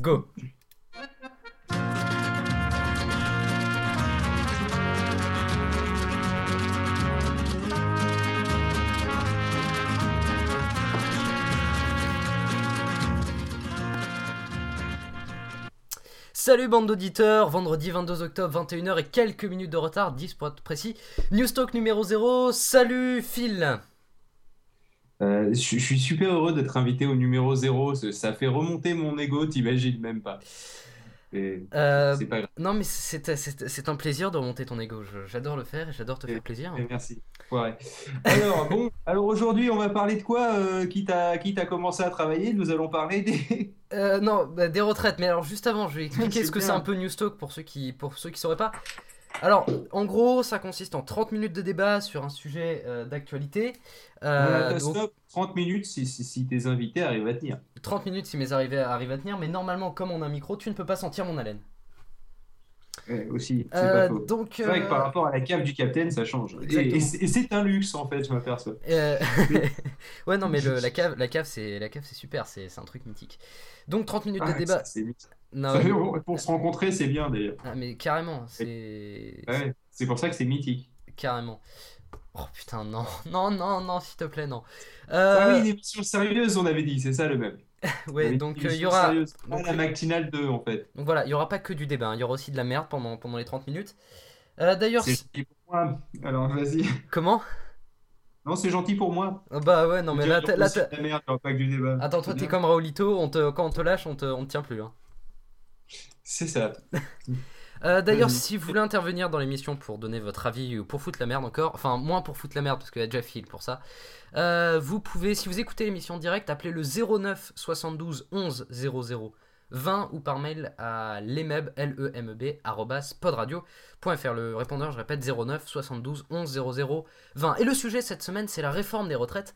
Go. Salut bande d'auditeurs, vendredi 22 octobre 21h et quelques minutes de retard, 10 pour être précis. Newstalk numéro 0, salut Phil Euh, je, je suis super heureux d'être invité au numéro 0. Ça fait remonter mon ego, t'imagines même pas. Euh, C'est pas grave. Non mais c'est un plaisir de remonter ton ego, j'adore le faire et j'adore te Et- faire plaisir. Merci. Ouais. Alors, bon, alors aujourd'hui, on va parler de quoi euh, Quitte à, quitte à commencer à travailler, nous allons parler des. Euh, non, bah, des retraites. Mais alors juste avant, je vais expliquer ce que c'est un peu Newstalk pour ceux qui pour ceux qui sauraient pas. Alors, en gros, ça consiste en 30 minutes de débat sur un sujet euh, d'actualité. Euh, Voilà, donc, stop, 30 minutes si, si, si tes invités arrivent à tenir. 30 minutes si mes arrivés arrivent à tenir, mais normalement, comme on a un micro, tu ne peux pas sentir mon haleine. Ouais, aussi, c'est Euh, pas faux. donc, C'est vrai que par euh, rapport à la cave du capitaine, ça change. Et, Exactement. et c'est et c'est un luxe, en fait, je m'aperçois. Euh, ouais, non, mais le- la cave, la cave, c'est la cave, c'est super, c'est un truc mythique. Donc 30 minutes de débat. ça, c'est mythique. Non, Ça, mais- pour, pour se rencontrer, c'est bien d'ailleurs. ah, mais carrément, c'est Ouais, c'est pour ça que c'est mythique. carrément. Oh putain, non, non, non, non, s'il te plaît, non. Ah Euh, oui, une émission sérieuse, on avait dit, c'est ça le même. ouais, donc euh, il émission y aura. donc, la euh, matinale 2 en fait. Donc voilà, il y aura pas que du débat, hein, il y aura aussi de la merde pendant, pendant les 30 minutes. Euh, D'ailleurs, C'est. Alors vas-y. comment? Non, c'est gentil pour moi. Ah Bah ouais, non, mais là, là, merde, pas que du débat. Attends, toi, t'es comme Raoulito, on te... quand on te lâche, on te, on te tient plus. hein. C'est ça. Euh, D'ailleurs, si vous voulez intervenir dans l'émission pour donner votre avis ou pour foutre la merde encore, enfin moins pour foutre la merde parce qu'il y a déjà Phil pour ça, euh, vous pouvez, si vous écoutez l'émission en direct, appeler le 09 72 11 00 20 ou par mail à lemeb, l m b arrobas, podradio.fr. Le répondeur, je répète, 09 72 11 00 20. Et le sujet cette semaine, c'est la réforme des retraites,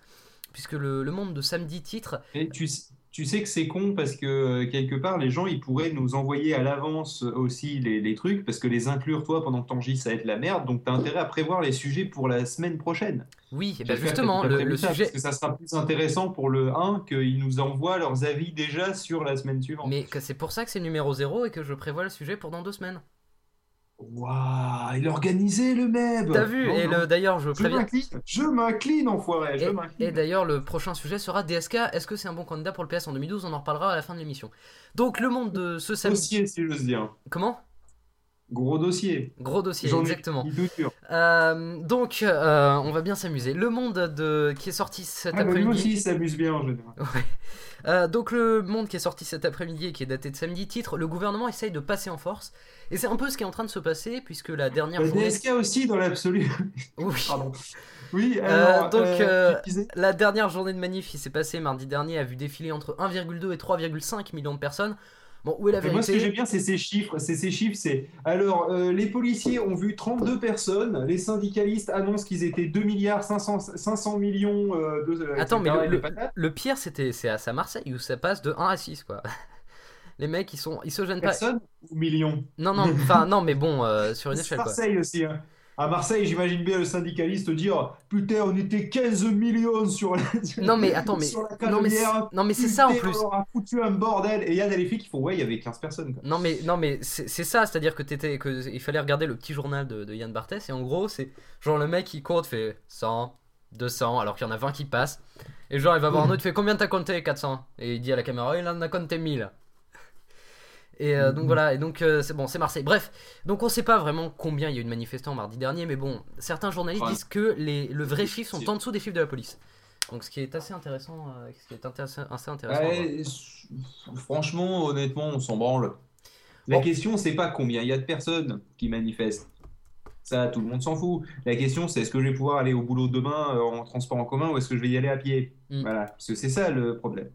puisque le, le monde de samedi titre Et tu, tu sais que c'est con parce que euh, quelque part, les gens, ils pourraient nous envoyer à l'avance aussi les, les trucs parce que les inclure, toi, pendant que t'enregistres, ça va être la merde. Donc t'as intérêt à prévoir les sujets pour la semaine prochaine. Oui, que justement, le, prévu le ça, sujet. Parce que ça sera plus intéressant pour le 1 qu'ils nous envoient leurs avis déjà sur la semaine suivante. Mais c'est pour ça que c'est numéro 0 et que je prévois le sujet pour dans deux semaines. Waouh, il a organisé le MEB T'as vu Non, Et le- d'ailleurs, je préviens. m'incline, je m'incline, enfoiré, je Et, m'incline. et d'ailleurs, le prochain sujet sera DSK. Est-ce que c'est un bon candidat pour le PS en 2012 On en reparlera à la fin de l'émission. Donc, le monde de ce samedi. Dossier, si j'ose dire. Comment? Gros dossier. Gros dossier, exactement. Euh, donc, euh, on va bien s'amuser. Le monde de... qui est sorti cet Ah, bah, après-midi. aussi, il s'amuse bien en général. Ouais. Euh, donc le monde qui est sorti cet après-midi et qui est daté de samedi titre le gouvernement essaye de passer en force et c'est un peu ce qui est en train de se passer puisque la dernière La journée DSK aussi, dans l'absolu. oui Pardon. Oui, Euh, alors, donc, La dernière journée de manif qui s'est passée mardi dernier a vu défiler entre 1,2 et 3,5 millions de personnes. Bon, où est la Et moi, ce que j'aime bien, c'est ces chiffres. C'est ces chiffres, c'est. Alors, euh, les policiers ont vu 32 personnes. Les syndicalistes annoncent qu'ils étaient 2 milliards 500, 500 millions euh, de. euh, Attends, mais le, pire, c'était c'est à, à Marseille où ça passe de 1 à 6, quoi. Les mecs, ils, sont, ils se gênent pas. Personnes ou millions? Non, non, enfin, non, mais bon, euh, sur une C'est échelle, quoi. Marseille aussi. hein. À Marseille, j'imagine bien le syndicaliste dire Putain, on était 15 millions sur la. Non, mais attends, mais. sur la Non, mais, non, mais c'est ça en plus. On a foutu un bordel. Et il y a des filles qui font Ouais, il y avait 15 personnes. Quoi. Non mais non mais c'est c'est ça, c'est-à-dire que t'étais que il fallait regarder le petit journal de, de Yann Barthès et en gros c'est genre le mec il compte fait 100, 200 alors qu'il y en a 20 qui passent et genre il va voir un autre il fait combien t'as compté 400 et il dit à la caméra il en a compté 1000 et euh, donc voilà et donc euh, c'est bon c'est Marseille bref donc on sait pas vraiment combien il y a eu de manifestants mardi dernier mais bon certains journalistes Ouais. disent que les le vrai chiffre sont en dessous des chiffres de la police donc ce qui est assez intéressant euh, ce qui est intéressant- assez intéressant. Ouais, franchement, honnêtement, on s'en branle. La Bon. question, c'est pas combien il y a de personnes qui manifestent. Ça, tout le monde s'en fout. La question, c'est est-ce que je vais pouvoir aller au boulot demain en transport en commun ou est-ce que je vais y aller à pied? Mm. Voilà, parce que c'est ça le problème.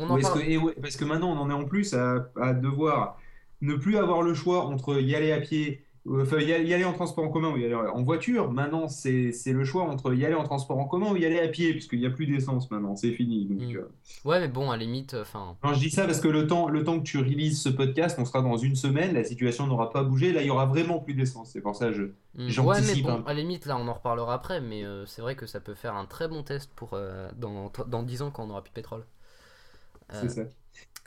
On Ou en est-ce parle que, et ouais, parce que maintenant, on en est en plus à, à devoir ne plus avoir le choix entre y aller à pied, euh, enfin y aller, en transport en commun ou y aller en voiture. Maintenant, c'est le choix entre y aller en transport en commun ou y aller à pied, puisqu'il n'y a plus d'essence maintenant, c'est fini. Donc, Mm. euh, ouais mais bon à la limite enfin non, je dis ça parce que le temps, le temps que tu releases ce podcast, on sera dans une semaine, la situation n'aura pas bougé, là il y aura vraiment plus d'essence. C'est pour ça que je. Mm. J'anticipe Ouais, mais bon, à la limite, là, on en reparlera après, mais euh, c'est vrai que ça peut faire un très bon test pour euh, dans, dans 10 ans quand on aura plus de pétrole. Euh, C'est ça. euh,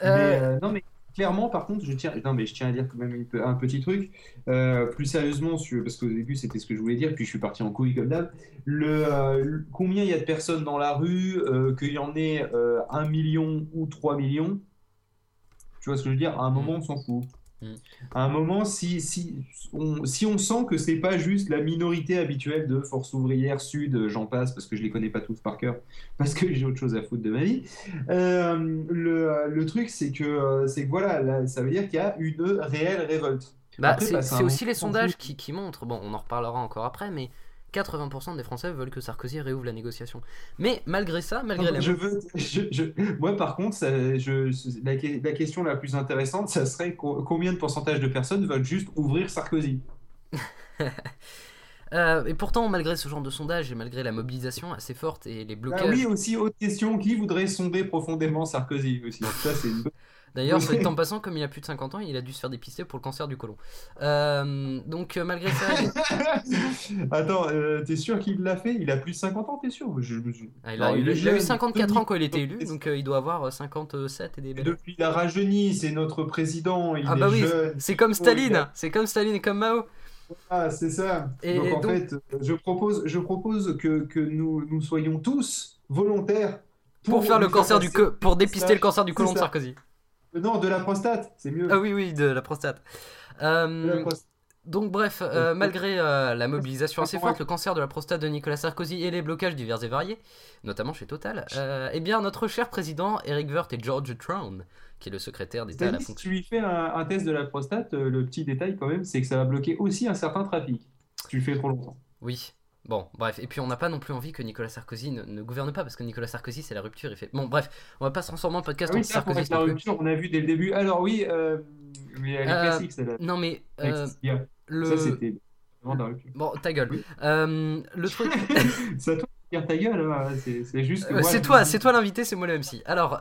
Mais, euh, non, mais clairement, par contre, je tiens, non, mais je tiens à dire quand même un petit truc. Euh, plus sérieusement, parce qu'au début, c'était ce que je voulais dire, puis je suis parti en couille comme d'hab. Le, combien il y a de personnes dans la rue, qu'il y en ait un million ou 3 millions, tu vois ce que je veux dire? À un moment, on s'en fout. À un moment, si, si, on, si on sent que c'est pas juste la minorité habituelle de Force ouvrière Sud, j'en passe parce que je les connais pas tous par cœur, parce que j'ai autre chose à foutre de ma vie. Euh, le, le, truc, c'est que, c'est que voilà, ça veut dire qu'il y a une réelle révolte. Bah, c'est bah, aussi les sondages qui, qui montrent, bon, on en reparlera encore après, mais 80% des Français veulent que Sarkozy réouvre la négociation. Mais malgré ça, malgré la... Je veux, Moi, par contre, je, la, question la plus intéressante, ça serait combien de pourcentage de personnes veulent juste ouvrir Sarkozy? Euh, et pourtant, malgré ce genre de sondage et malgré la mobilisation assez forte et les blocages. Ah oui, aussi, autre question qui voudrait sonder profondément Sarkozy aussi? Ça, c'est une D'ailleurs, en passant, comme il a plus de 50 ans, il a dû se faire dépister pour le cancer du côlon. Euh, donc, euh, malgré ça. Attends, euh, t'es sûr qu'il l'a fait? Il a plus de 50 ans, t'es sûr? Ah, il, a, eu 54 ans quand il était élu, donc il doit avoir 57 et des belles. Depuis, il a rajeuni, c'est notre président. Il ah, bah oui, c'est comme Staline, c'est comme Staline et comme Mao. Ah, c'est ça. Et donc, en fait, je propose, je propose que, que nous, nous soyons tous volontaires pour, faire le cancer du pour dépister le cancer du côlon de Sarkozy. Non, de la prostate, c'est mieux. Ah oui, oui, de la prostate. Euh, donc bref, euh, malgré euh, la mobilisation assez forte, le cancer de la prostate de Nicolas Sarkozy et les blocages divers et variés, notamment chez Total, eh bien notre cher président Eric Wirth et George Trown, qui est le secrétaire d'État à la fonction. Si tu lui fais un, test de la prostate, le petit détail quand même, c'est que ça va bloquer aussi un certain trafic. Si tu le fais trop longtemps. Oui, Bon, bref, et puis on n'a pas non plus envie que Nicolas Sarkozy ne, gouverne pas, parce que Nicolas Sarkozy, c'est la rupture. Il fait... Bon, bref, on va pas se transformer en podcast ah oui, en Sarkozy. la rupture, on a vu dès le début. Alors oui, euh, mais elle est euh, classique, celle-là. Non, mais. Euh, le... Ça, c'était. Bon, ta gueule. Euh, le truc. c'est toi qui ta gueule, hein. c'est juste. c'est toi, c'est toi l'invité, c'est moi le MC. Alors,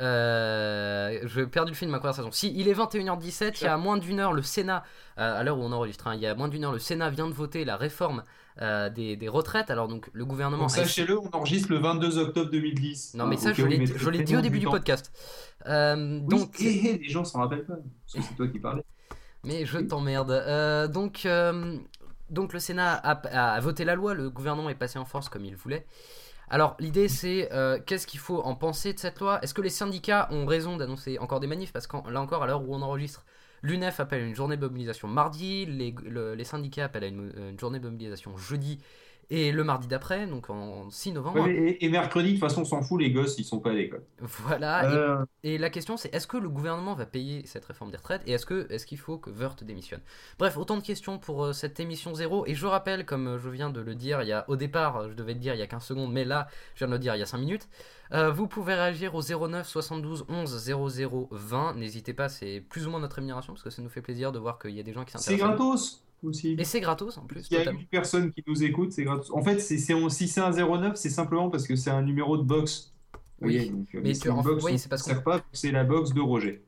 euh. Euh, je vais perdre le fil de ma conversation. Si il est 21h17, il y a moins d'une heure, le Sénat, euh, à l'heure où on enregistre, hein, il y a moins d'une heure, le Sénat vient de voter la réforme euh, des, des, retraites. Alors donc le gouvernement. Sachez-le, on enregistre le 22 octobre 2010. Non mais ça, je l'ai dit au début du podcast. donc. les gens s'en rappellent pas. C'est toi qui parlais. Mais je t'emmerde. donc. donc le Sénat a, a voté la loi, le gouvernement est passé en force comme il voulait. Alors l'idée c'est euh, qu'est-ce qu'il faut en penser de cette loi? Est-ce que les syndicats ont raison d'annoncer encore des manifs? Parce que là encore, à l'heure où on enregistre, l'UNEF appelle une journée de mobilisation mardi, les, syndicats appellent à une, journée de mobilisation jeudi et le mardi d'après, donc en 6 novembre. et, mercredi, de toute façon, on s'en fout, les gosses, ils sont pas à l'école. Voilà. Euh. Et, la question, c'est est-ce que le gouvernement va payer cette réforme des retraites Et est-ce qu'il faut que Wörth démissionne? Bref, autant de questions pour euh, cette émission zéro. Et je rappelle, comme euh, je viens de le dire, il y a, au départ, je devais le dire il y a 15 secondes, mais là, je viens de le dire il y a 5 minutes. vous pouvez réagir au 09 72 11 00 20. N'hésitez pas, c'est plus ou moins notre rémunération, parce que ça nous fait plaisir de voir qu'il y a des gens qui s'intéressent. C'est gratos aussi. Et c'est gratos en plus. Il y a une personne qui nous écoute, c'est gratos. En fait, c'est, si c'est un 09, c'est simplement parce que c'est un numéro de box. Oui, euh, mais c'est parce qu'on. pas, c'est la box de Roger.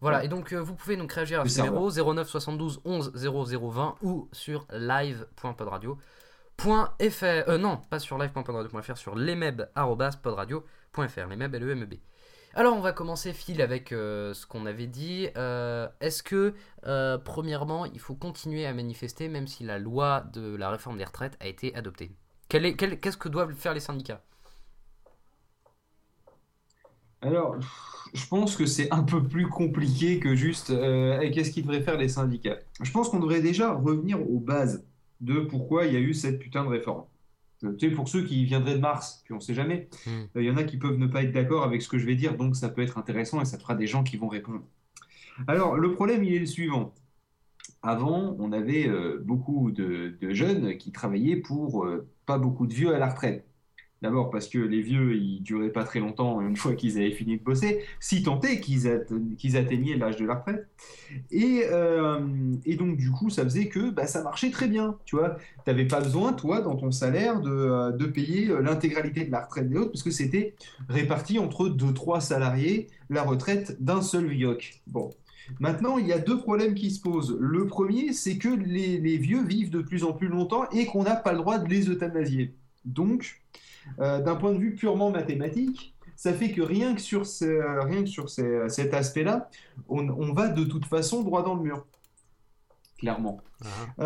Voilà, et donc euh, vous pouvez donc réagir à ce numéro 09 72 11 0020 ou sur live.podradio.fr. Euh, non, pas sur live.podradio.fr, sur lemeb.podradio.fr, lemeb, L-E-M-E-B. Alors on va commencer Phil avec euh, ce qu'on avait dit. Euh, est-ce que euh, premièrement il faut continuer à manifester même si la loi de la réforme des retraites a été adoptée? Qu'est-ce que doivent faire les syndicats? Alors je pense que c'est un peu plus compliqué que juste qu'est-ce qu'ils devraient faire les syndicats? Je pense qu'on devrait déjà revenir aux bases de pourquoi il y a eu cette putain de réforme. Tu sais, pour ceux qui viendraient de Mars, puis on ne sait jamais, hmm. euh, il y en a qui peuvent ne pas être d'accord avec ce que je vais dire, donc ça peut être intéressant et ça fera des gens qui vont répondre. Alors, le problème, il est le suivant. Avant, on avait euh, beaucoup de, jeunes qui travaillaient pour euh, pas beaucoup de vieux à la retraite. D'abord parce que les vieux, ils duraient pas très longtemps une fois qu'ils avaient fini de bosser, si tant est qu'ils atteignaient l'âge de la retraite. Euh, et, donc, du coup, ça faisait que bah, ça marchait très bien. Tu vois, tu n'avais pas besoin, toi, dans ton salaire, de, euh, payer euh, l'intégralité de la retraite des autres, parce que c'était réparti entre deux, trois salariés, la retraite d'un seul vieux. Bon. Maintenant, il y a deux problèmes qui se posent. Le premier, c'est que les vieux vivent de plus en plus longtemps et qu'on n'a pas le droit de les euthanasier. Donc, euh, d'un point de vue purement mathématique, ça fait que rien que sur, rien que sur cet aspect-là, on, on, va de toute façon droit dans le mur. Clairement. Uh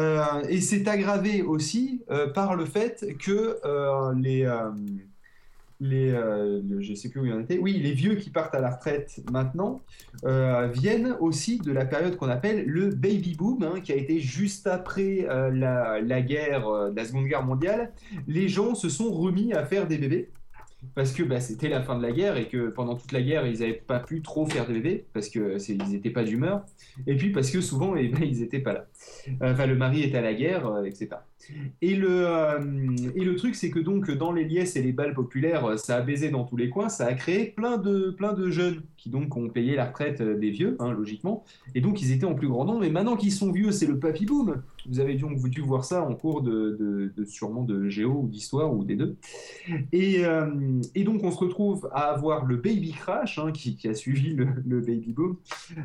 et c'est aggravé aussi par le fait que les les, euh, sais plus où il en était, oui, les vieux qui partent à la retraite maintenant euh, viennent aussi de la période qu'on appelle le baby boom, hein, qui a été juste après euh, la, la, guerre, la Seconde Guerre mondiale. Les gens se sont remis à faire des bébés parce que bah, c'était la fin de la guerre et que pendant toute la guerre, ils n'avaient pas pu trop faire de bébés parce qu'ils n'étaient pas d'humeur. Et puis parce que souvent, eh ben, ils n'étaient pas là. Enfin, le mari était à la guerre, euh, etc. Et le, euh, et le truc, c'est que donc dans les liesses et les balles populaires, ça a baisé dans tous les coins, ça a créé plein de, plein de jeunes qui donc ont payé la retraite des vieux, hein, logiquement. Et donc ils étaient en plus grand nombre. Et maintenant qu'ils sont vieux, c'est le papy boom. Vous avez donc dû voir ça en cours de, de, sûrement de géo ou d'histoire ou des deux. Et, euh, donc on se retrouve à avoir le baby crash hein, qui, a suivi le, le baby boom,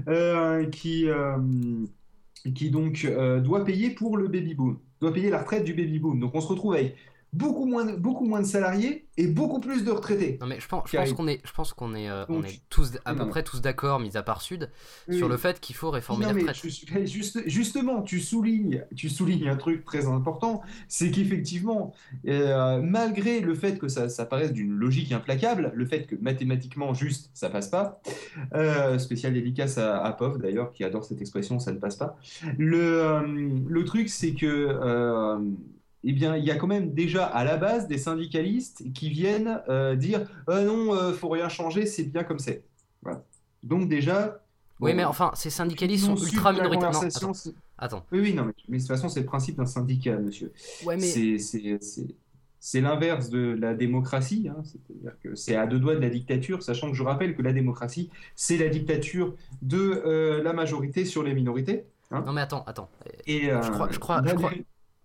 euh, qui, euh, qui donc doit payer pour le baby boom, doit payer la retraite du baby boom. Donc on se retrouve avec beaucoup moins, beaucoup moins de salariés et beaucoup plus de retraités. Non mais je pense, je pense qu'on est, je pense qu'on est, euh, on est tous à peu près tous d'accord, mis à part Sud, sur le fait qu'il faut réformer les retraites. juste, justement, tu soulignes, tu soulignes un truc très important, c'est qu'effectivement, euh, malgré le fait que ça, ça paraisse d'une logique implacable, le fait que mathématiquement juste ça passe pas, euh, spécial dédicace à, à Pov d'ailleurs qui adore cette expression, ça ne passe pas. Le, le truc c'est que eh bien, il y a quand même déjà à la base des syndicalistes qui viennent euh, dire euh, non, euh, faut rien changer, c'est bien comme c'est. Donc déjà. Oui, mais enfin, ces syndicalistes sont ultra minoritaires. attends. Oui, oui, non, mais, de toute façon, c'est le principe d'un syndicat, monsieur. Ouais, mais... C'est l'inverse de la démocratie, hein. c'est-à-dire que c'est à deux doigts de la dictature, sachant que je rappelle que la démocratie, c'est la dictature de la majorité sur les minorités. Hein. non mais attends, attends. Et, je crois, je crois, je crois,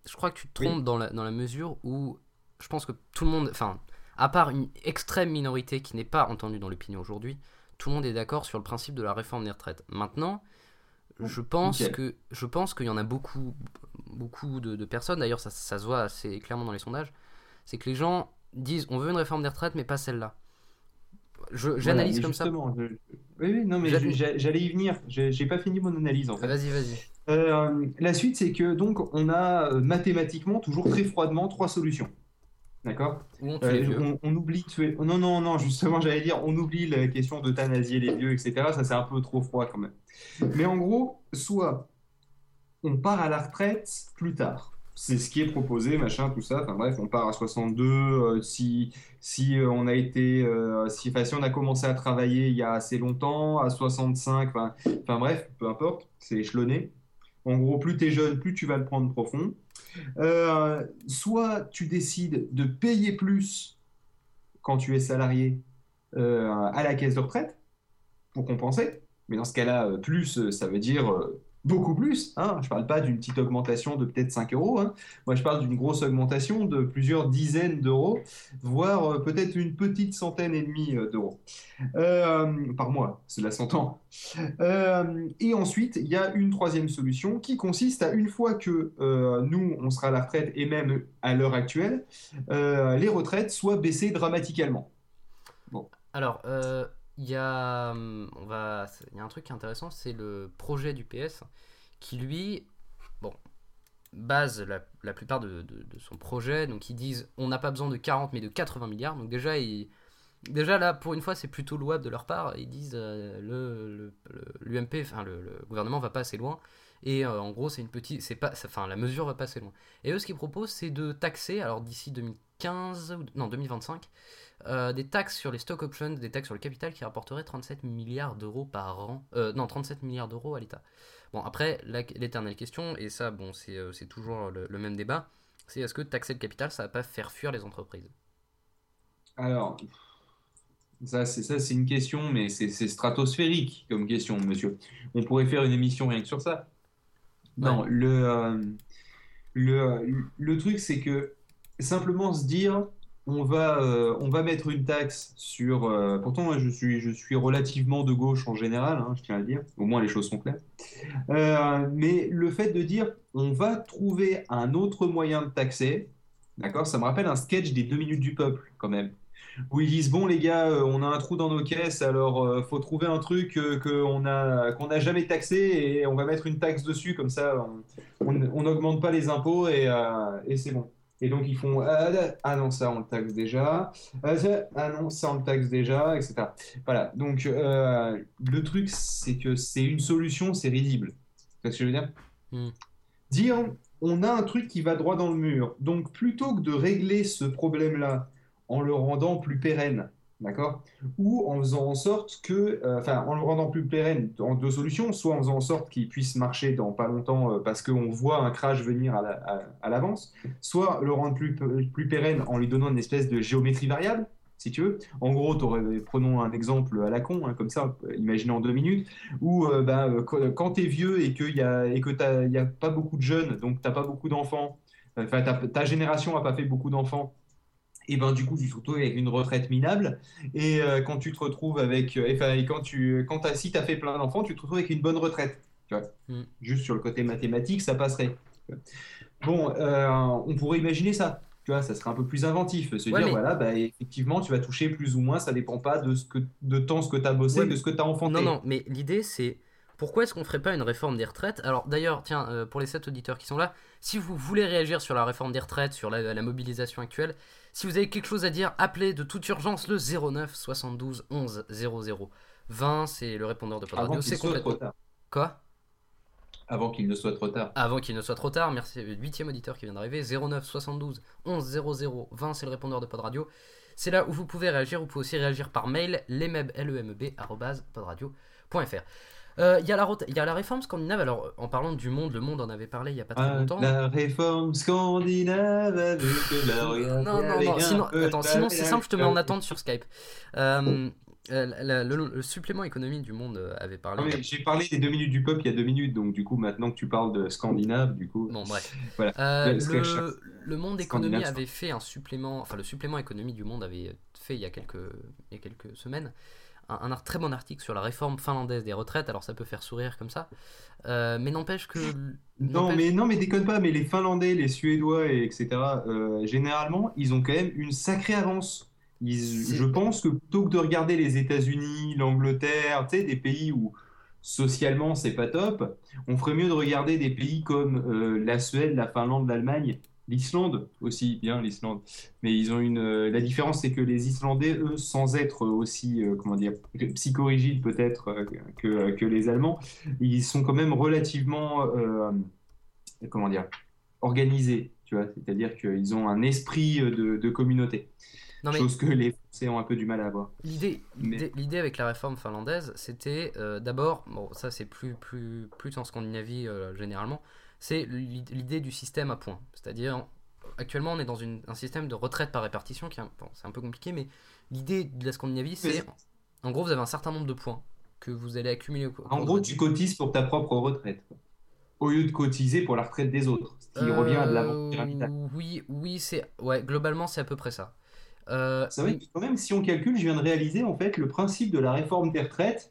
je crois que tu te trompes dans, la, dans la mesure où je pense que tout le monde, enfin, à part une extrême minorité qui n'est pas entendue dans l'opinion aujourd'hui, tout le monde est d'accord sur le principe de la réforme des retraites. Maintenant, je pense que je pense qu'il y en a beaucoup, beaucoup de, personnes. D'ailleurs, ça, ça, se voit assez clairement dans les sondages. C'est que les gens disent on veut une réforme des retraites, mais pas celle-là. J'analyse comme ça. Oui, oui, non, mais j'allais y venir. J'ai pas fini mon analyse en fait. Vas-y, vas-y. Euh, la suite, c'est que donc on a euh, mathématiquement toujours très froidement trois solutions. D'accord? On, euh, on, oublie tuer. Non, non, non, justement, j'allais dire, on oublie la question d'euthanasier les vieux, etc. Ça, c'est un peu trop froid quand même. Mais en gros, soit on part à la retraite plus tard. C'est ce qui est proposé, machin, tout ça. Enfin bref, on part à 62. si si on a été, si, si on a commencé à travailler il y a assez longtemps, à 65. Enfin bref, peu importe, c'est échelonné. En gros, plus tu es jeune, plus tu vas le prendre profond. Euh, soit tu décides de payer plus quand tu es salarié euh, à la caisse de retraite pour compenser. Mais dans ce cas-là, euh, plus, ça veut dire beaucoup plus. Hein. Je ne parle pas d'une petite augmentation de peut-être 5 euros. Hein. Moi, je parle d'une grosse augmentation de plusieurs dizaines d'euros, voire euh, peut-être une petite centaine et demie euh, d'euros euh, par mois. Cela s'entend. et ensuite, il y a une troisième solution qui consiste à, une fois que nous, on sera à la retraite, et même à l'heure actuelle, les retraites soient baissées dramatiquement. Bon. Alors, il y a, hum, on va, il y a un truc qui est intéressant, c'est le projet du PS qui lui, bon, base la, la plupart de, de, son projet. Donc ils disent on n'a pas besoin de 40 mais de 80 milliards. Donc déjà, ils, déjà là pour une fois c'est plutôt louable de leur part. Ils disent euh, le, l'UMP, enfin le, gouvernement va pas assez loin. Et euh, en gros c'est une petite, c'est pas, enfin la mesure va pas assez loin. Et eux ce qu'ils proposent c'est de taxer, alors d'ici 2015 non 2025 euh, des taxes sur les stock options, des taxes sur le capital qui rapporteraient 37 milliards d'euros par an. Euh, non, 37 milliards d'euros à l'État. Bon, après, l'éternelle question, et ça, bon, c'est euh, toujours le, même débat, c'est est-ce que taxer le capital, ça va pas faire fuir les entreprises? Alors, ça, c'est une question, mais c'est stratosphérique comme question, monsieur. On pourrait faire une émission rien que sur ça. Non, le, le, le truc, c'est que simplement se dire on va, euh, on va mettre une taxe sur. Euh, pourtant, je suis, je suis relativement de gauche en général, hein, je tiens à le dire. Au moins, les choses sont claires. Euh, mais le fait de dire, on va trouver un autre moyen de taxer, d'accord Ça me rappelle un sketch des deux minutes du peuple, quand même. où ils disent bon les gars, on a un trou dans nos caisses, alors faut trouver un truc qu'on n'a jamais taxé et on va mettre une taxe dessus comme ça, on n'augmente pas les impôts et, et c'est bon. Et donc ils font ah, ah non ça on le taxe déjà, ah, ça- ah non ça on le taxe déjà, etc. Voilà. Donc euh, le truc c'est que c'est une solution, c'est risible. Vois ce que je veux dire? Hmm. Dire on a un truc qui va droit dans le mur. Donc plutôt que de régler ce problème-là en le rendant plus pérenne, d'accord? Ou en faisant en sorte que, euh, enfin, en le rendant plus pérenne en deux solutions, soit en faisant en sorte qu'il puisse marcher dans pas longtemps euh, parce qu'on voit un crash venir à la- à- à l'avance, soit le rendre plus, plus pérenne en lui donnant une espèce de géométrie variable, si tu veux. En gros, prenons un exemple à la con, hein, comme ça, imaginez en deux minutes, où euh, euh, quand, tu es vieux et qu'il y a, que a pas beaucoup de jeunes, donc tu n'as pas beaucoup d'enfants, enfin, ta génération n'a pas fait beaucoup d'enfants, et ben du coup tu te retrouves avec une retraite minable et euh, quand tu te retrouves avec euh, et quand tu quand t'as, si tu as fait plein d'enfants tu te retrouves avec une bonne retraite tu vois. Mm. juste sur le côté mathématique ça passerait bon euh, on pourrait imaginer ça tu vois ça serait un peu plus inventif se Ouais, dire mais- voilà bah, effectivement tu vas toucher plus ou moins ça dépend pas de ce que de temps ce que tu as bossé Ouais, de ce que tu as enfanté Non, non, mais l'idée c'est pourquoi est-ce qu'on ferait pas une réforme des retraites? Alors d'ailleurs, tiens, euh, pour les 7 auditeurs qui sont là, si vous voulez réagir sur la réforme des retraites, sur la, la mobilisation actuelle, si vous avez quelque chose à dire, appelez de toute urgence le 09 72 11 00. 20, c'est le répondeur de Pod avant Radio, qu'il c'est soit trop complètement. tard Quoi? Avant qu'il ne soit trop tard Avant qu'il ne soit trop tard, merci, le huitième auditeur qui vient d'arriver, 09 72 11 00 20, c'est le répondeur de Pod Radio. C'est là où vous pouvez réagir, vous pouvez aussi réagir par mail, lemeb, podradio.fr. Euh, Il y, a la rota- il y a la réforme scandinave, alors en parlant du monde, le monde en avait parlé il y a pas très Ah, longtemps. la réforme scandinave avec la Non, non, non, sinon, attends, sinon c'est simple, je te mets en attente sur Skype. Euh, euh, la- le, le supplément économie du monde avait parlé. Non, mais j'ai parlé des deux minutes du peuple il y a deux minutes, donc du coup, maintenant que tu parles de Scandinave, du coup. Bon, bref. Voilà. Euh, le, le monde économie Scandinave, avait fait un supplément, enfin le supplément économie du monde avait fait il y a quelques, il y a quelques semaines un, très bon article sur la réforme finlandaise des retraites. Alors ça peut faire sourire comme ça, Euh, mais n'empêche que Non, mais, non, mais déconne pas, mais les Finlandais, les Suédois, et etc., euh, généralement, ils ont quand même une sacrée avance. Ils- je pense que plutôt que de regarder les États-Unis, l'Angleterre, tu sais, des pays où socialement c'est pas top, on ferait mieux de regarder des pays comme euh, la Suède, la Finlande, l'Allemagne, l'Islande aussi, bien l'Islande. Mais ils ont une. euh, la différence, c'est que les Islandais, eux, sans être aussi, euh, comment dire, psychorigides peut-être euh, que, que les Allemands, ils sont quand même relativement, euh, comment dire, organisés, tu vois. C'est-à-dire qu'ils ont un esprit de, de communauté, non mais chose que les Français ont un peu du mal à avoir. L'idée, Mais- l'idée- avec la réforme finlandaise, c'était d'abord, bon, ça c'est plus, plus, plus en Scandinavie généralement, c'est l'id- l'idée du système à points. C'est-à-dire, actuellement on est dans une- un système de retraite par répartition qui est bon, c'est un peu compliqué, mais l'idée de la Scandinavie, c'est en gros vous avez un certain nombre de points que vous allez accumuler En gros, tu cotises pour ta propre retraite, au lieu de cotiser pour la retraite des autres, ce qui revient à de la vente Euh, pyramidale. Oui, oui, c'est. Ouais, globalement c'est à peu près ça. Euh, C'est vrai que quand même, si on calcule, je viens de réaliser, en fait, le principe de la réforme des retraites,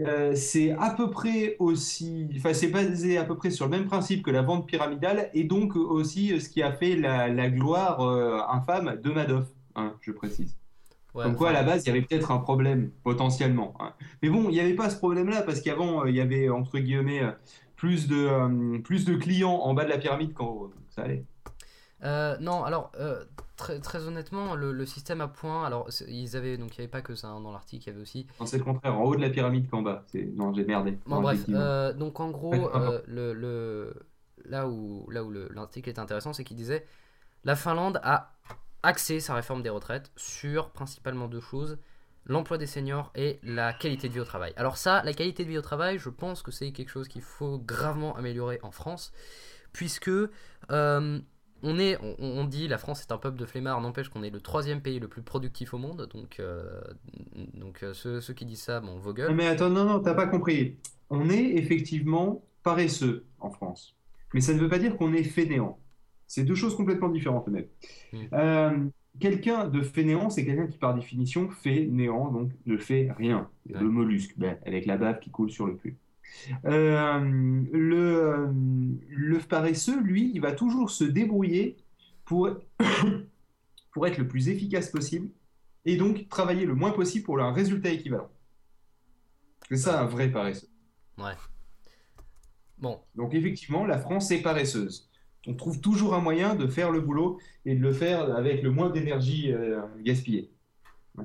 euh, c'est à peu près aussi, enfin, c'est basé à peu près sur le même principe que la vente pyramidale, et donc aussi ce qui a fait la, la gloire euh, infâme de Madoff, hein, je précise. ouais, Comme quoi, à la base, il y avait peut-être un problème, potentiellement. hein. Mais bon, il n'y avait pas ce problème-là, parce qu'avant, euh, il y avait, entre guillemets, plus de, euh, plus de clients en bas de la pyramide qu'en haut. Donc, ça allait. Non, alors très, très honnêtement, le, le système à points, alors ils avaient donc il n'y avait pas que ça hein, dans l'article, il y avait aussi. Non, c'est le contraire, en haut de la pyramide qu'en bas. Non, j'ai merdé. Bon Non, bref, euh, donc en gros, euh, le, le- là où là où le- l'article était intéressant, c'est qu'il disait la Finlande a axé sa réforme des retraites sur principalement deux choses l'emploi des seniors et la qualité de vie au travail. Alors ça, la qualité de vie au travail, je pense que c'est quelque chose qu'il faut gravement améliorer en France, puisque euh, on est, on, on dit la France est un peuple de flemmards, n'empêche qu'on est le troisième pays le plus productif au monde, donc euh, donc euh, ceux, ceux qui disent ça, bon, vos gueules. mais attends, non, non, t'as pas compris. On est effectivement paresseux en France. Mais ça ne veut pas dire qu'on est fainéant. C'est deux choses complètement différentes, même. Mm. Euh, quelqu'un de fainéant, c'est quelqu'un qui, par définition, fait néant, donc ne fait rien. Le mollusque, ben, avec la bave qui coule sur le cul. Euh, le, euh, le paresseux, lui, il va toujours se débrouiller pour, pour être le plus efficace possible et donc travailler le moins possible pour un résultat équivalent. C'est ça un vrai paresseux. Ouais. Bon. Donc effectivement, la France est paresseuse. On trouve toujours un moyen de faire le boulot et de le faire avec le moins d'énergie euh, gaspillée. Ouais.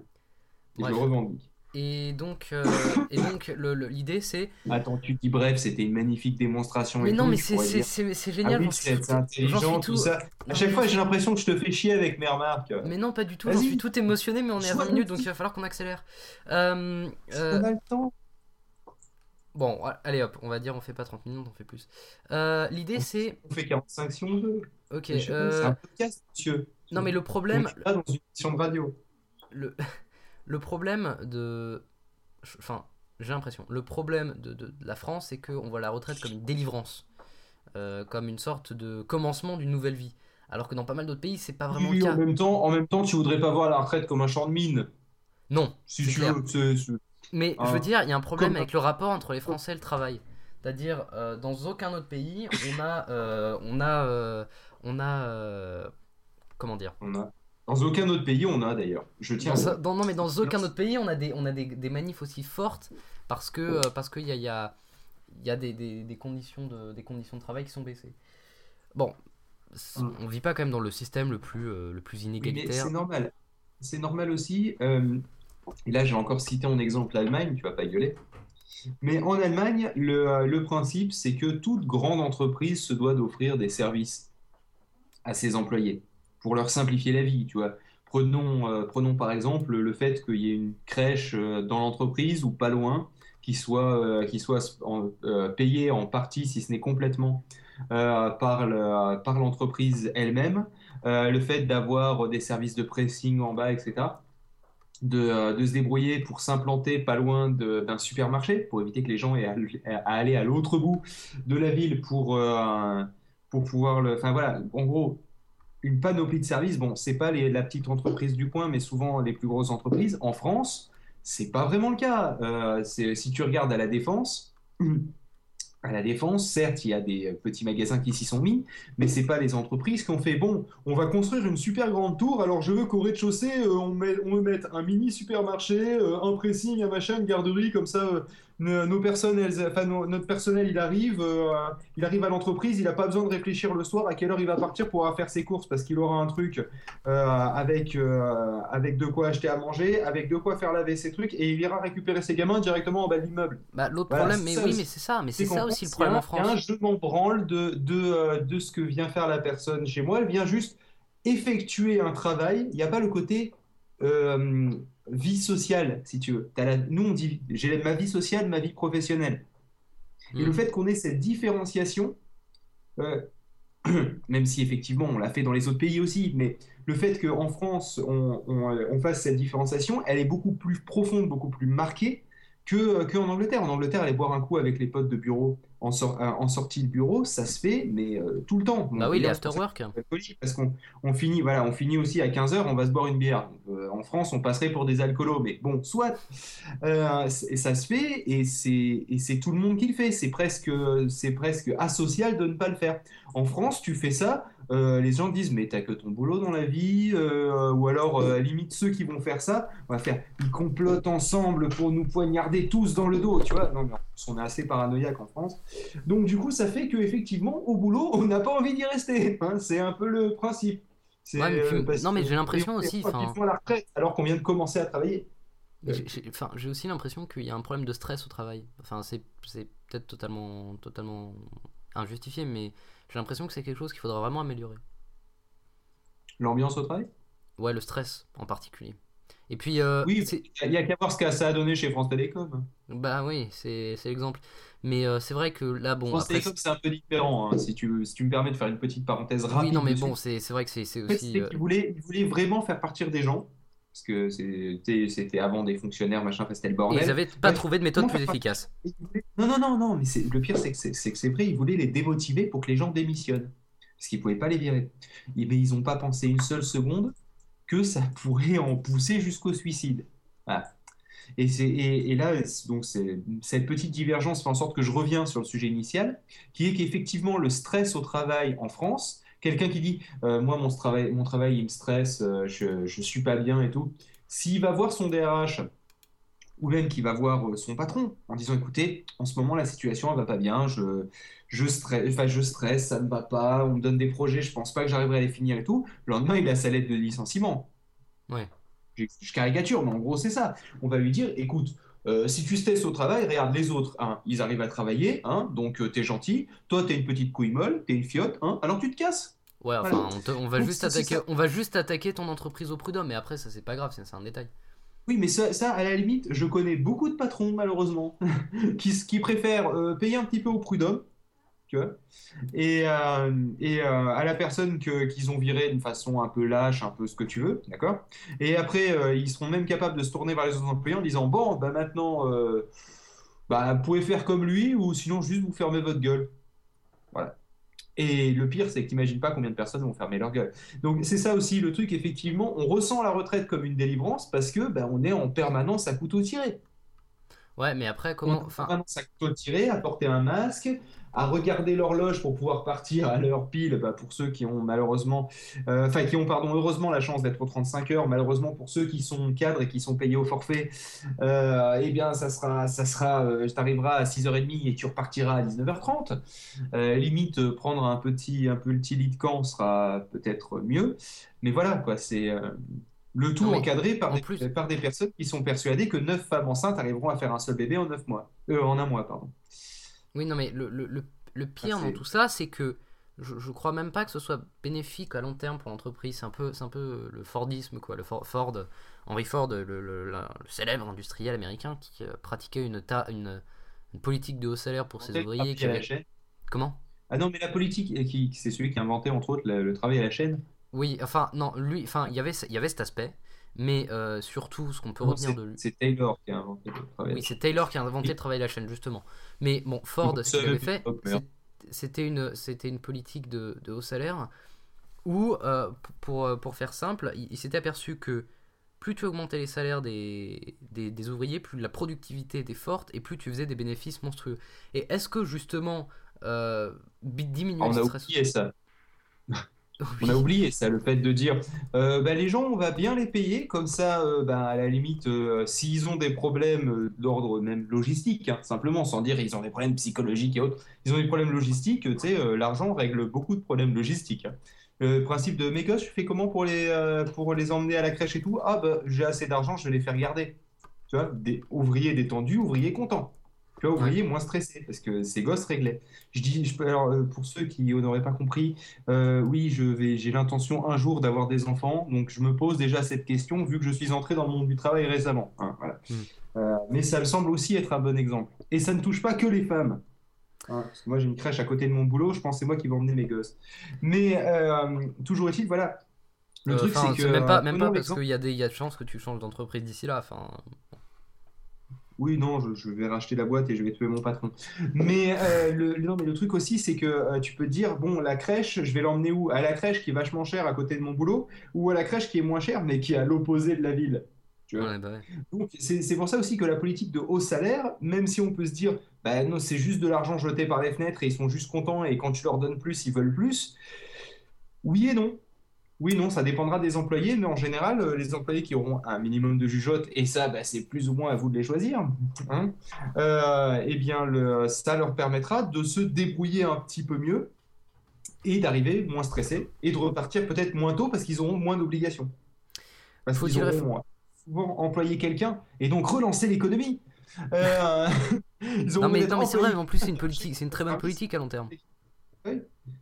Et je le revendique. Et donc, euh, et donc l'idée c'est. Attends, tu dis bref, c'était une magnifique démonstration. Mais et non, tout, mais je c'est c'est- c'est- c'est Ah génial. oui, j'en suis c'est c'est intelligent, tout tout- ça. À chaque fois, j'ai l'impression que je te fais chier avec mes remarques. Mais non, pas du tout, Vas-y. suis tout émotionné, mais on est à Sois 20 minutes, donc il va falloir qu'on accélère. Euh, euh, On a le temps. bon, allez hop, on va dire on fait pas 30 minutes, on fait plus. Euh, L'idée c'est. On fait 45 si on veut. Ok, Je pas, euh, C'est un podcast, monsieur. non mais le On problème, n'est pas dans une émission de radio. le, le problème de. Enfin, j'ai l'impression, le problème de, de- de la France, c'est qu'on voit la retraite comme une délivrance, euh, comme une sorte de commencement d'une nouvelle vie. Alors que dans pas mal d'autres pays, c'est pas vraiment Oui, le cas. en même temps, en même temps, tu voudrais pas voir la retraite comme un champ de mine. Non, Si tu clair. veux, Mais Ah. je veux dire, il y a un problème Comme- avec le rapport entre les Français et le travail. C'est-à-dire, euh, dans aucun autre pays, on a, euh, on a, on a, comment dire? On a. Dans aucun autre pays, on a d'ailleurs. Je tiens. dans, à- dans- Non, mais dans aucun autre pays, on a des, on a des, des manifs aussi fortes parce que, euh, parce qu'il y a, il y a, y a des, des, des conditions de, des conditions de travail qui sont baissées. Bon, Mm. on vit pas quand même dans le système le plus, euh, le plus Oui, inégalitaire. c'est normal. C'est normal aussi. euh, et là, j'ai encore cité en exemple l'Allemagne, tu vas pas gueuler. Mais en Allemagne, le, euh, le principe, c'est que toute grande entreprise se doit d'offrir des services à ses employés pour leur simplifier la vie, tu vois. Prenons, euh, prenons par exemple le fait qu'il y ait une crèche euh, dans l'entreprise ou pas loin qui soit, euh, qui soit en- payée en partie, si ce n'est complètement, par le- par l'entreprise elle-même. Le fait d'avoir des services de pressing en bas, etc. De, se débrouiller pour s'implanter pas loin d'un supermarché, pour éviter que les gens aient à, aller à l'autre bout de la ville pour, pour pouvoir le... Enfin voilà, en gros, une panoplie de services. Bon, c'est pas la petite entreprise du coin, mais souvent les plus grosses entreprises. En France, c'est pas vraiment le cas. Euh, si tu regardes à la Défense, à la Défense, certes, il y a des petits magasins qui s'y sont mis, mais c'est pas les entreprises qui ont fait bon, on va construire une super grande tour, alors je veux qu'au rez-de-chaussée, euh, on, met, on me mette un mini supermarché, euh, un pressing, un machin, une garderie, comme ça, nos, personnes, elles- enfin, notre personnel, il arrive, euh, il arrive à l'entreprise, il n'a pas besoin de réfléchir le soir à quelle heure il va partir pour faire ses courses, parce qu'il aura un truc euh, avec, euh, avec de quoi acheter à manger, avec de quoi faire laver ses trucs, et il ira récupérer ses gamins directement en bas de l'immeuble. Bah, l'autre Voilà, problème, mais ça oui, mais c'est ça, mais c'est ça aussi le problème en France. jeu m'en branle de, de, de ce que vient faire la personne chez moi. Elle vient juste effectuer un travail. Il n'y a pas le côté vie sociale, si tu veux. La- Nous, on dit j'ai ma vie sociale, ma vie professionnelle. Et le Mm. fait qu'on ait cette différenciation, euh, même si effectivement on l'a fait dans les autres pays aussi, mais le fait qu'en France on, on, euh, on fasse cette différenciation, elle est beaucoup plus profonde, beaucoup plus marquée que, qu'en Angleterre. En Angleterre, aller boire un coup avec les potes de bureau en, sor- euh, en sortie de bureau, ça se fait, mais euh, tout le temps. Bah oui, les d'ailleurs, after c'est pour ça work. alcoolique, parce qu'on on finit, voilà, on finit aussi à 15h, on va se boire une bière. Donc, euh, en France, on passerait pour des alcoolos, mais bon, soit. Euh, ça se fait et c'est tout le monde qui le fait. C'est presque, c'est presque asocial de ne pas le faire. En France, tu fais ça, euh, les gens disent, mais t'as que ton boulot dans la vie, euh, ou alors, euh, à limite, ceux qui vont faire ça, on va faire, ils complotent ensemble pour nous poignarder tous dans le dos, tu vois. Non, mais en plus, on est assez paranoïaque en France. Donc du coup, ça fait que effectivement, au boulot, on n'a pas envie d'y rester. hein. c'est un peu le principe. Ouais, mais euh, non, mais j'ai l'impression aussi, la retraite, alors qu'on vient de commencer à travailler. J'ai- j'ai enfin, j'ai aussi l'impression qu'il y a un problème de stress au travail. Enfin, c'est c'est peut-être totalement, totalement injustifié, mais j'ai l'impression que c'est quelque chose qu'il faudra vraiment améliorer. L'ambiance au travail? Ouais, le stress en particulier. Et puis, euh, Oui, il n'y a qu'à voir ce que ça a donné chez France Télécom. bah oui, c'est l'exemple. Mais euh, c'est vrai que là, bon, France après, Télécom, c'est un peu différent, hein, si, tu, si tu me permets de faire une petite parenthèse rapide. oui, non, mais bon, c'est vrai que c'est aussi. euh, voulaient, ils voulaient vraiment faire partir des gens, parce que c'était avant des fonctionnaires, machin, enfin, c'était le et bordel. ils avaient pas Ouais. trouvé de méthode plus efficace. Non, non, non, non, mais le pire, c'est que c'est vrai, ils voulaient les démotiver pour que les gens démissionnent. Parce qu'ils ne pouvaient pas les virer. Et, mais ils n'ont pas pensé une seule seconde que ça pourrait en pousser jusqu'au suicide. Voilà. Et, et, et là, donc cette petite divergence fait en sorte que je reviens sur le sujet initial, qui est qu'effectivement, le stress au travail en France, quelqu'un qui dit euh, Moi, mon travail, mon travail, il me stresse, euh, je ne suis pas bien et tout. S'il va voir son DRH ou même qu'il va voir euh, son patron en disant écoutez, en ce moment la situation elle va pas bien, je, je, stresse, enfin, je stresse, ça ne va pas, on me donne des projets, je pense pas que j'arriverai à les finir et tout. Le lendemain, il a sa lettre de licenciement. Ouais. Je, je caricature, mais en gros, c'est ça. On va lui dire écoute, euh, si tu stresses au travail, regarde les autres, hein, ils arrivent à travailler, hein, donc euh, t'es gentil. Toi, t'es une petite couille molle, t'es une fiotte, hein, alors tu te casses. Ouais, enfin, Voilà. on, te- on va Donc, juste attaquer, ça. on va juste attaquer ton entreprise au prud'homme, mais après ça c'est pas grave, c'est un détail. Oui, mais ça, ça, à la limite, je connais beaucoup de patrons, malheureusement, qui préfèrent euh, payer un petit peu au prud'homme, tu vois, et, euh, et euh, à la personne qu'ils ont viré d'une façon un peu lâche, un peu ce que tu veux, d'accord? Et après, euh, ils seront même capables de se tourner vers les autres employés en disant, bon, bah maintenant, bah, vous pouvez faire comme lui, ou sinon juste vous fermez votre gueule. Voilà. Et le pire, c'est que t'imagines pas combien de personnes vont fermer leur gueule. Donc c'est ça aussi le truc, effectivement, on ressent la retraite comme une délivrance parce que ben, on est en permanence à couteau tiré. Ouais, mais après On est comment, en permanence à couteau tiré, à porter un masque, à regarder l'horloge pour pouvoir partir à l'heure pile, bah, pour ceux qui ont malheureusement, euh, enfin qui ont pardon heureusement la chance d'être aux 35 heures, malheureusement pour ceux qui sont cadres et qui sont payés au forfait, euh, eh bien ça sera, ça sera, euh, t'arriveras à 6h30 et tu repartiras à 19h30. Euh, limite prendre un petit, un petit lit de camp sera peut-être mieux, mais voilà quoi, c'est le tout Non, encadré par en des, plus- par des personnes qui sont persuadées que 9 femmes enceintes arriveront à faire un seul bébé en 9 mois, en un mois pardon. Oui, non, mais le, le, le, le pire Ah, dans tout ça, c'est que je, je crois même pas que ce soit bénéfique à long terme pour l'entreprise. C'est un peu, c'est un peu le Fordisme, quoi. Le For- Ford, Henry Ford, le, le- la- le célèbre industriel américain qui euh, pratiquait une, ta- une, une politique de haut salaire pour ses le ouvriers. Qui avait-. Comment? Ah non, mais la politique, euh, qui, c'est celui qui a inventé entre autres le, le travail à la chaîne. Oui, enfin, non, lui, enfin, il y avait, il y avait cet aspect, mais euh, surtout, ce qu'on peut Non, retenir de lui. c'est Taylor qui a inventé le travail. Oui, la c'est Taylor qui a inventé Oui. le travail à la chaîne, justement. Mais bon, Ford, Donc, ce qu'il avait fait, de c'était une, c'était une politique de, de haut salaire où, euh, pour, euh, pour faire simple, il, il s'était aperçu que plus tu augmentais les salaires des, des, des ouvriers, plus la productivité était forte et plus tu faisais des bénéfices monstrueux. Et est-ce que justement euh, diminuer on a oublié ça. On a oublié ça, le fait de dire euh, bah, les gens, on va bien les payer, comme ça, euh, bah, à la limite, euh, s'ils ont des problèmes euh, d'ordre même logistique, hein, simplement, sans dire ils ont des problèmes psychologiques et autres, ils ont des problèmes logistiques, tu sais, l'argent règle beaucoup de problèmes logistiques. hein. Le principe de mes gosses, je fais comment pour les, pour les emmener à la crèche et tout? Ah, bah, j'ai assez d'argent, je vais les faire garder. Tu vois, des ouvriers détendus, ouvriers contents. Tu vois, ouvriers moins stressés, parce que ces gosses réglaient. Je dis, je alors, euh, pour ceux qui n'auraient pas compris, euh, oui, je vais, j'ai l'intention un jour d'avoir des enfants, donc je me pose déjà cette question vu que je suis entré dans le monde du travail récemment. hein, voilà. Mm. Euh, mais ça me semble aussi être un bon exemple. Et ça ne touche pas que les femmes. hein, parce que moi j'ai une crèche à côté de mon boulot, je pense que c'est moi qui vais emmener mes gosses. Mais euh, toujours est-il, voilà. Le truc c'est que. même pas, même pas parce qu'il y a des, il y a de chances que tu changes d'entreprise d'ici là. Enfin, Oui, non, je, je vais racheter la boîte et je vais tuer mon patron. Mais, euh, le, non, mais le truc aussi, c'est que euh, tu peux te dire, bon, la crèche, je vais l'emmener où? À la crèche qui est vachement chère à côté de mon boulot, ou à la crèche qui est moins chère, mais qui est à l'opposé de la ville. Tu vois? ouais, bah ouais. Donc, c'est c'est pour ça aussi que la politique de haut salaire, même si on peut se dire, bah non, c'est juste de l'argent jeté par les fenêtres et ils sont juste contents et quand tu leur donnes plus, ils veulent plus. Oui et non. Oui, non, ça dépendra des employés, mais en général, euh, les employés qui auront un minimum de jugeote, et ça, bah, c'est plus ou moins à vous de les choisir, hein, euh, eh bien, le, ça leur permettra de se débrouiller un petit peu mieux et d'arriver moins stressés et de repartir peut-être moins tôt parce qu'ils auront moins d'obligations. Parce qu'ils dire- auront souvent employé quelqu'un et donc relancer l'économie. Euh, Non mais, mais c'est vrai, en plus c'est une politique, c'est une très bonne Ah, politique à long terme.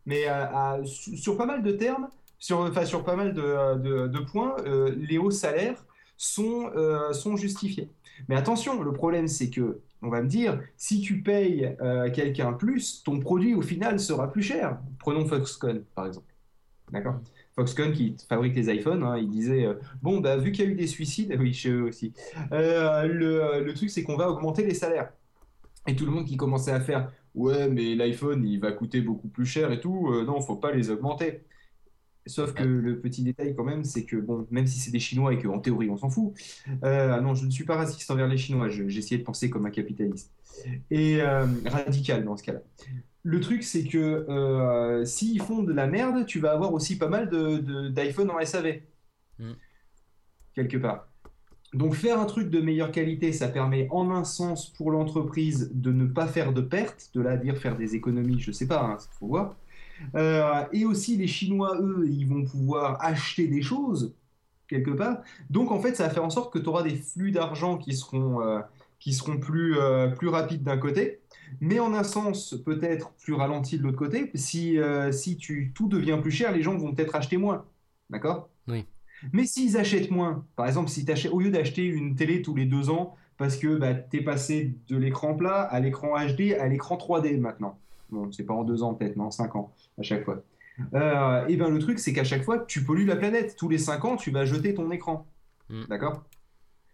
mais euh, à- su- sur pas mal de termes, sur, pas mal de, points, euh, les hauts salaires sont, euh, sont justifiés. Mais attention, le problème c'est que, on va me dire, si tu payes euh, quelqu'un plus, ton produit au final sera plus cher. Prenons Foxconn par exemple. D'accord? Foxconn qui fabrique les iPhones, hein, il disait bon bah vu qu'il y a eu des suicides, oui chez eux aussi. le, le truc c'est qu'on va augmenter les salaires. Et tout le monde qui commençait à faire Ouais, mais l'iPhone, il va coûter beaucoup plus cher et tout. Non, faut pas les augmenter. Sauf que le petit détail quand même, c'est que bon, même si c'est des Chinois et qu'en théorie on s'en fout, euh, non, je ne suis pas raciste envers les Chinois. J'ai essayé de penser comme un capitaliste et euh, radical dans ce cas-là. Le truc, c'est que euh, s'ils font de la merde, tu vas avoir aussi pas mal de, de- d'iPhone en SAV Mm. quelque part. Donc faire un truc de meilleure qualité, ça permet en un sens pour l'entreprise de ne pas faire de pertes, de là dire faire des économies, je sais pas, hein, faut voir. Euh, et aussi les Chinois, eux, ils vont pouvoir acheter des choses quelque part. Donc en fait, ça va faire en sorte que tu auras des flux d'argent qui seront, euh, qui seront plus, euh, plus rapides d'un côté, mais en un sens peut-être plus ralentis de l'autre côté. Si, si tu, tout devient plus cher, les gens vont peut-être acheter moins. D'accord? Oui. Mais s'ils achètent moins, par exemple, si au lieu d'acheter une télé tous les deux ans, parce que bah, tu es passé de l'écran plat à l'écran HD à l'écran 3D maintenant. Bon, c'est pas en deux ans peut-être, mais en cinq ans à chaque fois. Euh, et ben le truc, c'est qu'à chaque fois, tu pollues la planète. Tous les cinq ans, tu vas jeter ton écran. Mm. D'accord?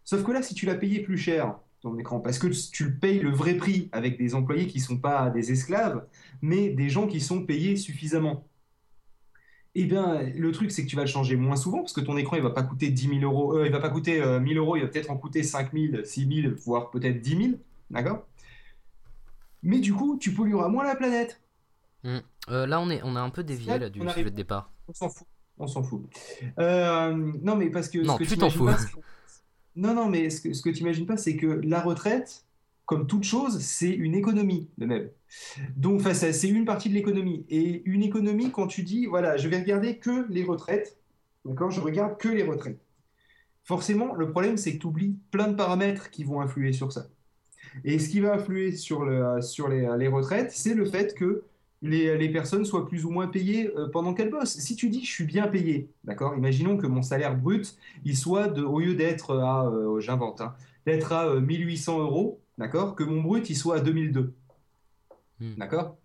Sauf que là, si tu l'as payé plus cher, ton écran, parce que tu le payes le vrai prix avec des employés qui ne sont pas des esclaves, mais des gens qui sont payés suffisamment eh bien, le truc, c'est que tu vas le changer moins souvent parce que ton écran, il va pas coûter 10 000 euros. Euh, il va pas coûter 1000 euh, euros, il va peut-être en coûter 5 000, 6 000, voire peut-être 10 000. D'accord? Mais du coup, tu pollueras moins la planète. Hmm. Euh, là, on, est, on a un peu dévié là, du sujet de départ. On s'en fout. On s'en fout. non, mais parce que. Non, tu t'en fous. non, non, mais ce que, ce que tu n'imagines pas, c'est que la retraite, comme toute chose, c'est une économie de même. Donc, c'est une partie de l'économie. Et une économie, quand tu dis, voilà, je vais regarder que les retraites, d'accord, je regarde que les retraites. Forcément, le problème, c'est que tu oublies plein de paramètres qui vont influer sur ça. Et ce qui va influer sur, le, sur les, les retraites, c'est le fait que les, les, personnes soient plus ou moins payées euh, pendant qu'elles bossent. Si tu dis je suis bien payé, d'accord Imaginons que mon salaire brut, il soit de, au lieu d'être à, euh, j'invente, hein, d'être à 1800 euh, euros, d'accord Que mon brut, il soit à 2002. Hmm. D'accord?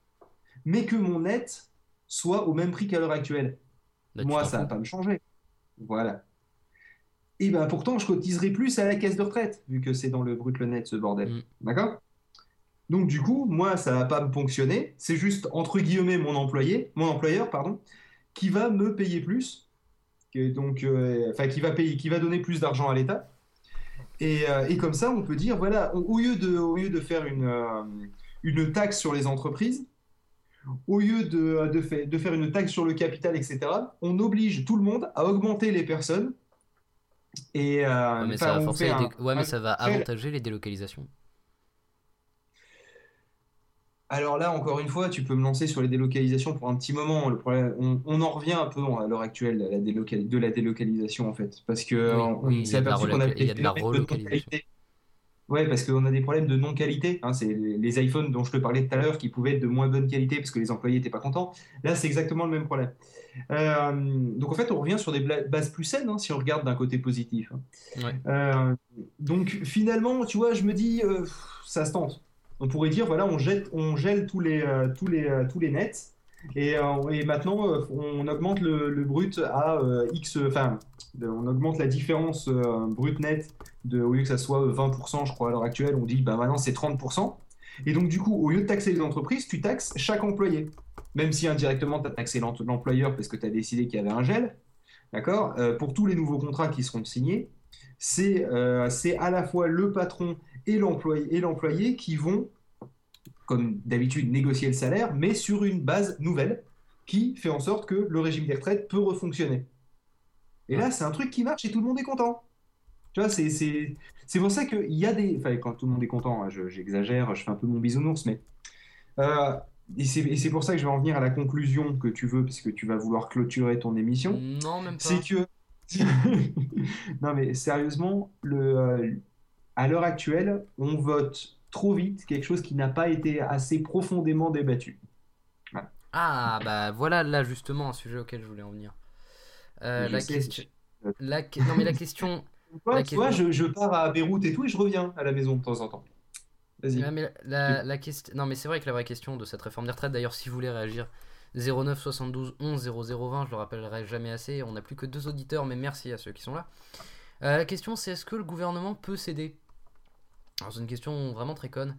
Mais que mon net soit au même prix qu'à l'heure actuelle. Bah, Moi, ça va pas me changer. Voilà. Et ben pourtant, je cotiserai plus à la caisse de retraite, vu que c'est dans le brut le net ce bordel. Hmm. D'accord? Donc du coup, moi, ça va pas me ponctionner. C'est juste entre guillemets mon employé, mon employeur, pardon, qui va me payer plus. Donc, euh, enfin, qui va payer, qui va donner plus d'argent à l'État. Euh, et, comme ça, on peut dire, voilà, au, lieu, de, au lieu de faire une, euh, une taxe sur les entreprises, au lieu de, de, de, faire une taxe sur le capital, etc., on oblige tout le monde à augmenter les personnes. Et, euh, mais, ça va, ouais, mais ça va avantager les délocalisations. Alors là, encore une fois, tu peux me lancer sur les délocalisations pour un petit moment. Le problème, on, en revient un peu à l'heure actuelle la de la délocalisation, en fait. Parce que oui, il y a de la relocalisation. Ouais, parce qu'on a des problèmes de non-qualité. Hein, c'est les iPhones dont je te parlais tout à l'heure qui pouvaient être de moins bonne qualité parce que les employés n'étaient pas contents. Là, c'est exactement le même problème. Euh, donc en fait, on revient sur des bases plus saines hein, si on regarde d'un côté positif. Hein. Euh, donc finalement, tu vois, je me dis, euh, ça se tente. On pourrait dire, voilà, on, jette, on gèle tous les, tous les, tous les nets et, et maintenant on augmente le, brut à X, enfin, on augmente la différence brut net de, au lieu que ça soit 20%, je crois, à l'heure actuelle, on dit bah, maintenant c'est 30%. Et donc, du coup, au lieu de taxer les entreprises, tu taxes chaque employé. Même si indirectement, tu as taxé l'employeur parce que tu as décidé qu'il y avait un gel. D'accord euh, Pour tous les nouveaux contrats qui seront signés, euh, c'est à la fois le patron et l'employé qui vont, comme d'habitude, négocier le salaire, mais sur une base nouvelle qui fait en sorte que le régime des retraites peut refonctionner. Et là, c'est un truc qui marche et tout le monde est content. Tu vois, c'est pour ça qu'il y a des. Enfin, quand tout le monde est content, hein, j'exagère, je, fais un peu mon bisounours, mais. Euh, et c'est pour ça que je vais en venir à la conclusion que tu veux, parce que tu vas vouloir clôturer ton émission. Non, même pas. C'est que. non, mais sérieusement, le, euh, à l'heure actuelle, on vote trop vite quelque chose qui n'a pas été assez profondément débattu. Ah, bah voilà, là justement, un sujet auquel je voulais en venir. Euh, la, question... la... Non, mais la question tu vois, je, pars à Beyrouth et tout et je reviens à la maison de temps en temps. Vas-y. la, question... Non, mais c'est vrai que la vraie question de cette réforme des retraites, d'ailleurs, si vous voulez réagir, 09 72 11 0020, je le rappellerai jamais assez. On n'a plus que deux auditeurs, mais merci à ceux qui sont là. Euh, la question, c'est est-ce que le gouvernement peut céder? C'est une question vraiment très conne.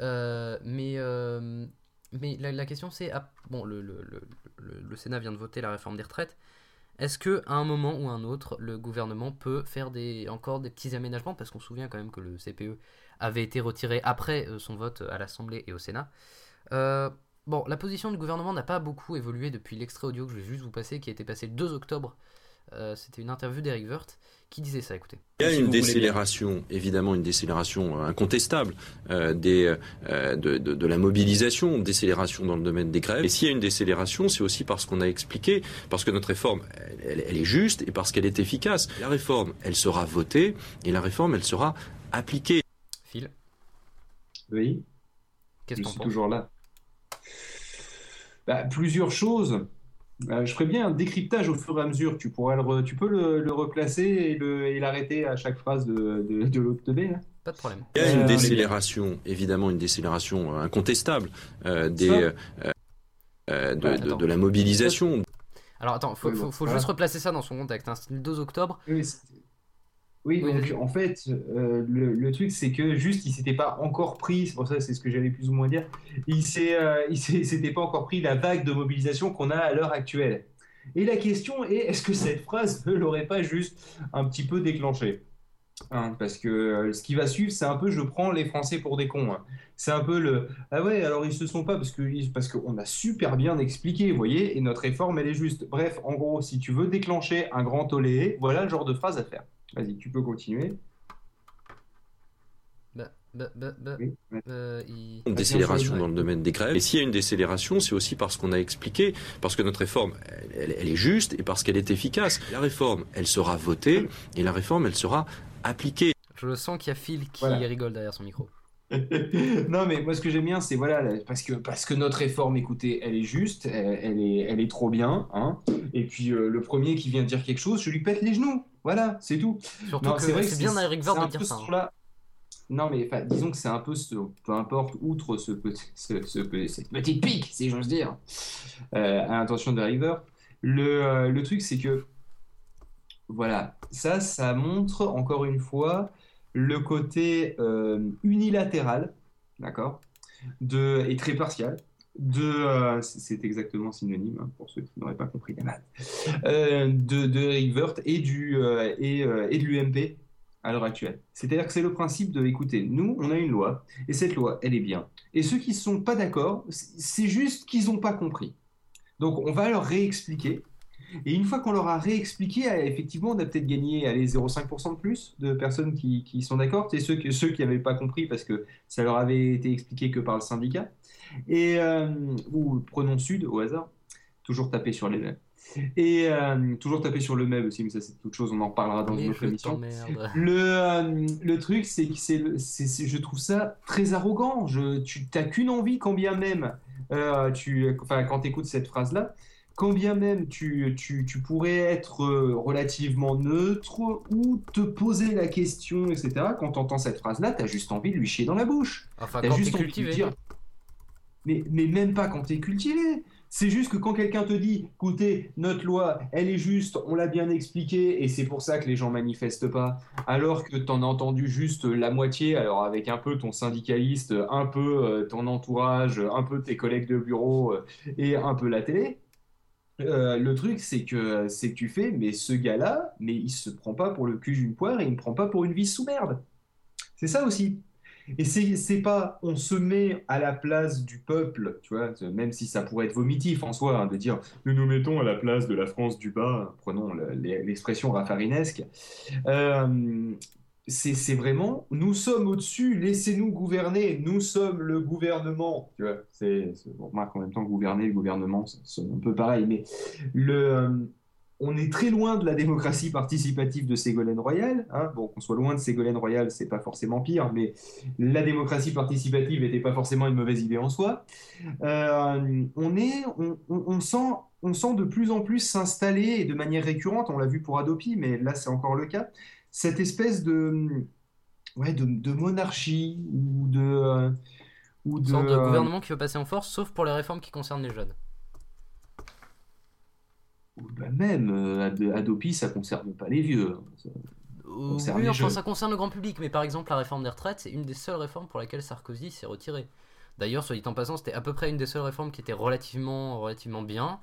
Euh, mais euh, mais la, question, c'est. Ah, bon, le, le, le, Sénat vient de voter la réforme des retraites. Est-ce que à un moment ou un autre, le gouvernement peut faire des, encore des petits aménagements? Parce qu'on se souvient quand même que le CPE avait été retiré après euh, son vote à l'Assemblée et au Sénat. Bon, la position du gouvernement n'a pas beaucoup évolué depuis l'extrait audio que je vais juste vous passer, qui a été passé le 2 octobre C'était une interview d'Eric Wirth qui disait ça, écoutez. Il y a une décélération, évidemment une décélération euh, incontestable euh, des, euh, de, de- de la mobilisation, décélération dans le domaine des grèves. Et s'il y a une décélération, c'est aussi parce qu'on a expliqué, parce que notre réforme, elle, est juste et parce qu'elle est efficace. La réforme, elle sera votée et la réforme, elle sera appliquée. Phil, Oui. qu'est-ce Je suis toujours là. Bah, plusieurs choses. Euh, je ferais bien un décryptage au fur et à mesure. Tu pourrais le re- tu peux le, le replacer et le- et l'arrêter à chaque phrase de, de, de l'autre teubé, là Pas de problème. Il y a Euh, une bien. décélération, évidemment une décélération euh, incontestable euh, des, euh, euh, de, Ouais, de- attends. de la mobilisation, Alors attends, faut, Oui, bon, faut, faut voilà. juste replacer ça dans son contexte. hein. C'était le 2 octobre. Oui, c'est- oui, Oui, donc vas-y. en fait, euh, le, le truc, c'est que juste, il s'était pas encore pris, c'est pour ça, c'est ce que j'allais plus ou moins dire, il euh, s'était pas encore pris la vague de mobilisation qu'on a à l'heure actuelle. Et la question est, est-ce que cette phrase ne l'aurait pas juste un petit peu déclenché Hein, Parce que euh, ce qui va suivre, c'est un peu, je prends les Français pour des cons. hein. C'est un peu le, ah ouais, alors ils se sont pas, parce que parce qu'on a super bien expliqué, vous voyez, et notre réforme, elle est juste. Bref, en gros, si tu veux déclencher un grand tollé, voilà le genre de phrase à faire. Vas-y, tu peux continuer. Bah, bah, bah, bah, Oui, euh, il- une décélération Ouais. dans le domaine des grèves. Et s'il y a une décélération, c'est aussi parce qu'on a expliqué, parce que notre réforme, elle, est juste et parce qu'elle est efficace. La réforme, elle sera votée et la réforme, elle sera appliquée. Je sens qu'il y a Phil qui Voilà. rigole derrière son micro. non, mais moi, ce que j'aime bien, c'est voilà, là, parce que, parce que notre réforme, écoutez, elle est juste, elle, elle est, elle est trop bien. Hein, et puis, euh, le premier qui vient dire quelque chose, je lui pète les genoux. Voilà, c'est tout. Surtout Non, que c'est vrai c'est bien à Eric un de dire ça. hein. Non, mais disons que c'est un peu ce. Peu importe, outre ce petit, ce, ce cette petite pique, si j'ose dire, euh, à l'intention de River, le, euh, le truc, c'est que. Voilà, ça, ça montre encore une fois le côté euh, unilatéral, d'accord, de, et très partial, de. euh, c'est exactement synonyme, hein, pour ceux qui n'auraient pas compris les maths, euh, de, de Eric Wirth et, du, et, et de l'UMP à l'heure actuelle. C'est-à-dire que c'est le principe de, écoutez, nous, on a une loi, et cette loi, elle est bien. Et ceux qui ne sont pas d'accord, c'est juste qu'ils n'ont pas compris. Donc, on va leur réexpliquer. Et une fois qu'on leur a réexpliqué, euh, effectivement, on a peut-être gagné allez, 0,5% de plus de personnes qui, qui sont d'accord. C'est ceux, que- ceux qui n'avaient pas compris parce que ça leur avait été expliqué que par le syndicat. Et, euh, ou prenons Sud au hasard, toujours taper sur les mêmes. Et euh, toujours taper sur le même aussi, mais ça c'est toute chose, on en reparlera dans une autre émission. Le, euh, le truc, c'est que c'est- c'est- je trouve ça très arrogant. Je, tu n'as qu'une envie, quand bien même, euh, tu, enfin, quand tu écoutes cette phrase-là, quand bien même tu, tu, tu pourrais être euh, relativement neutre ou te poser la question, etc., quand tu entends cette phrase-là, tu as juste envie de lui chier dans la bouche. Enfin, quand juste envie de cultivé. dire. Mais, mais même pas quand t'es cultivé. C'est juste que quand quelqu'un te dit, écoutez, notre loi, elle est juste, on l'a bien expliqué, et c'est pour ça que les gens manifestent pas, alors que t'en as entendu juste la moitié, alors avec un peu ton syndicaliste, un peu euh, ton entourage, un peu tes collègues de bureau euh, et un peu la télé. Euh, le truc, c'est que, c'est que tu fais, mais ce gars-là, mais il se prend pas pour le cul d'une poire et il ne prend pas pour une vis sous merde. C'est ça aussi. Et c'est pas, on se met à la place du peuple, tu vois, même si ça pourrait être vomitif en soi, hein, de dire nous nous mettons à la place de la France du bas, prenons le- l'expression raffarinesque. Euh, c'est c'est vraiment, nous sommes au-dessus, laissez-nous gouverner, nous sommes le gouvernement, tu vois. C'est, c'est- bon, remarque en même temps, gouverner, le gouvernement, sonne un peu pareil, mais le, euh, on est très loin de la démocratie participative de Ségolène Royal. Hein. Bon, qu'on soit loin de Ségolène Royal, c'est pas forcément pire, mais la démocratie participative n'était pas forcément une mauvaise idée en soi. Euh, on, est, on, on- on sent, on sent de plus en plus s'installer, et de manière récurrente, on l'a vu pour Adopi, mais là c'est encore le cas, cette espèce de, ouais, de, de monarchie ou de... euh, ou Une de, sorte de euh, gouvernement qui veut passer en force, sauf pour les réformes qui concernent les jeunes. bah même, euh, Ad- Adopi, ça concerne pas les vieux. hein. Ça- Euh, concerne oui, les enfin, jeunes. ça concerne le grand public, mais par exemple, la réforme des retraites, c'est une des seules réformes pour laquelle Sarkozy s'est retiré. D'ailleurs, soit dit en passant, c'était à peu près une des seules réformes qui était relativement, relativement bien.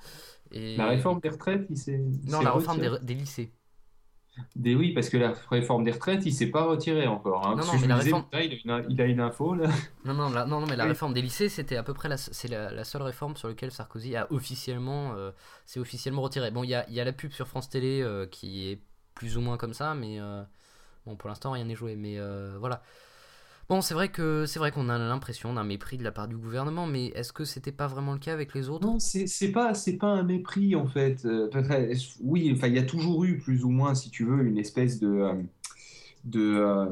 Et... La réforme des retraites, il s'est... Non, la réforme des lycées. Des oui, parce que la réforme des retraites, il s'est pas retiré encore. hein. Non, non, mais la disais, réforme- il, a une, il a une info là. Non, non, la, non, non, mais la Oui. réforme des lycées, c'était à peu près la, c'est la, la seule réforme sur laquelle Sarkozy a officiellement, euh, s'est officiellement retiré. Bon, il y a, y a la pub sur France Télé euh, qui est plus ou moins comme ça, mais euh, bon, pour l'instant, rien n'est joué. Mais euh, voilà. Bon, c'est vrai que c'est vrai qu'on a l'impression d'un mépris de la part du gouvernement, mais est-ce que c'était pas vraiment le cas avec les autres? Non, c'est pas c'est pas un mépris en fait. Euh, oui, enfin il y a toujours eu plus ou moins, si tu veux, une espèce de euh, de euh,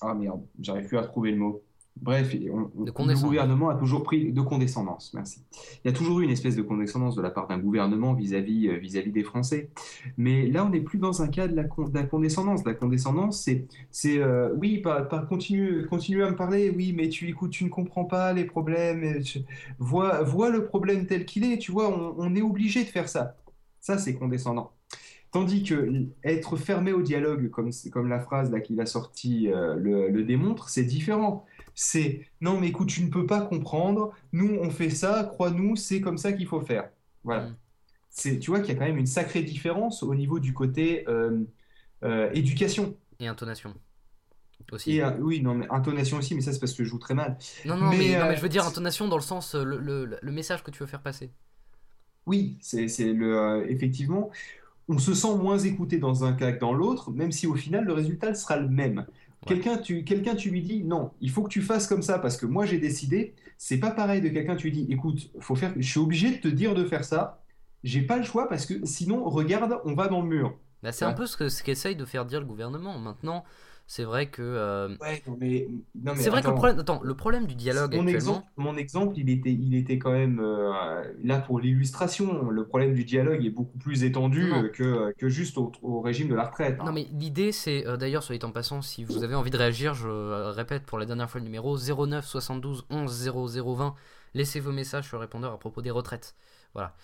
ah merde, j'arrive plus à trouver le mot. Bref, on- on- De le gouvernement a toujours pris de condescendance. Merci. Il y a toujours eu une espèce de condescendance de la part d'un gouvernement vis-à-vis euh, vis-à-vis des Français. Mais là, on n'est plus dans un cas de la, con- de la condescendance. La condescendance, c'est euh, oui, pas, pas continue continue à me parler. Oui, mais tu écoutes, tu ne comprends pas les problèmes. tu- vois vois le problème tel qu'il est. Tu vois, on, on est obligé de faire ça. Ça, c'est condescendant. Tandis que être fermé au dialogue, comme, comme la phrase qu'il a sortie euh, le, le démontre, c'est différent. C'est non, mais écoute, tu ne peux pas comprendre. Nous, on fait ça. Crois-nous, c'est comme ça qu'il faut faire. Voilà. Mm. C'est, tu vois qu'il y a quand même une sacrée différence au niveau du côté euh, euh, éducation. Et intonation aussi. Et euh, oui, non, mais intonation aussi, mais ça c'est parce que je joue très mal. Non, non, mais, mais, non, mais je veux dire intonation dans le sens, le, le, le message que tu veux faire passer. Oui, c'est c'est le effectivement, on se sent moins écouté dans un cas que dans l'autre, même si au final le résultat sera le même. Quelqu'un tu quelqu'un tu lui dis non, il faut que tu fasses comme ça parce que moi j'ai décidé. C'est pas pareil de quelqu'un tu lui dis écoute, faut faire, je suis obligé de te dire de faire ça. J'ai pas le choix parce que sinon regarde, on va dans le mur. Bah, c'est Ouais. un peu ce que ce qu'essaye de faire dire le gouvernement. Maintenant, c'est vrai que euh, Ouais, non mais non mais c'est vrai que le problème, attends, le problème du dialogue Mon actuellement. exemple, mon exemple, il était, il était quand même euh, là pour l'illustration. Le problème du dialogue est beaucoup plus étendu euh, que, que juste au, au régime de la retraite. hein. Non mais l'idée c'est d'ailleurs soit dit en passant si vous avez envie de réagir je répète pour la dernière fois le numéro 09 72 11 00 20 laissez vos messages sur le répondeur à propos des retraites voilà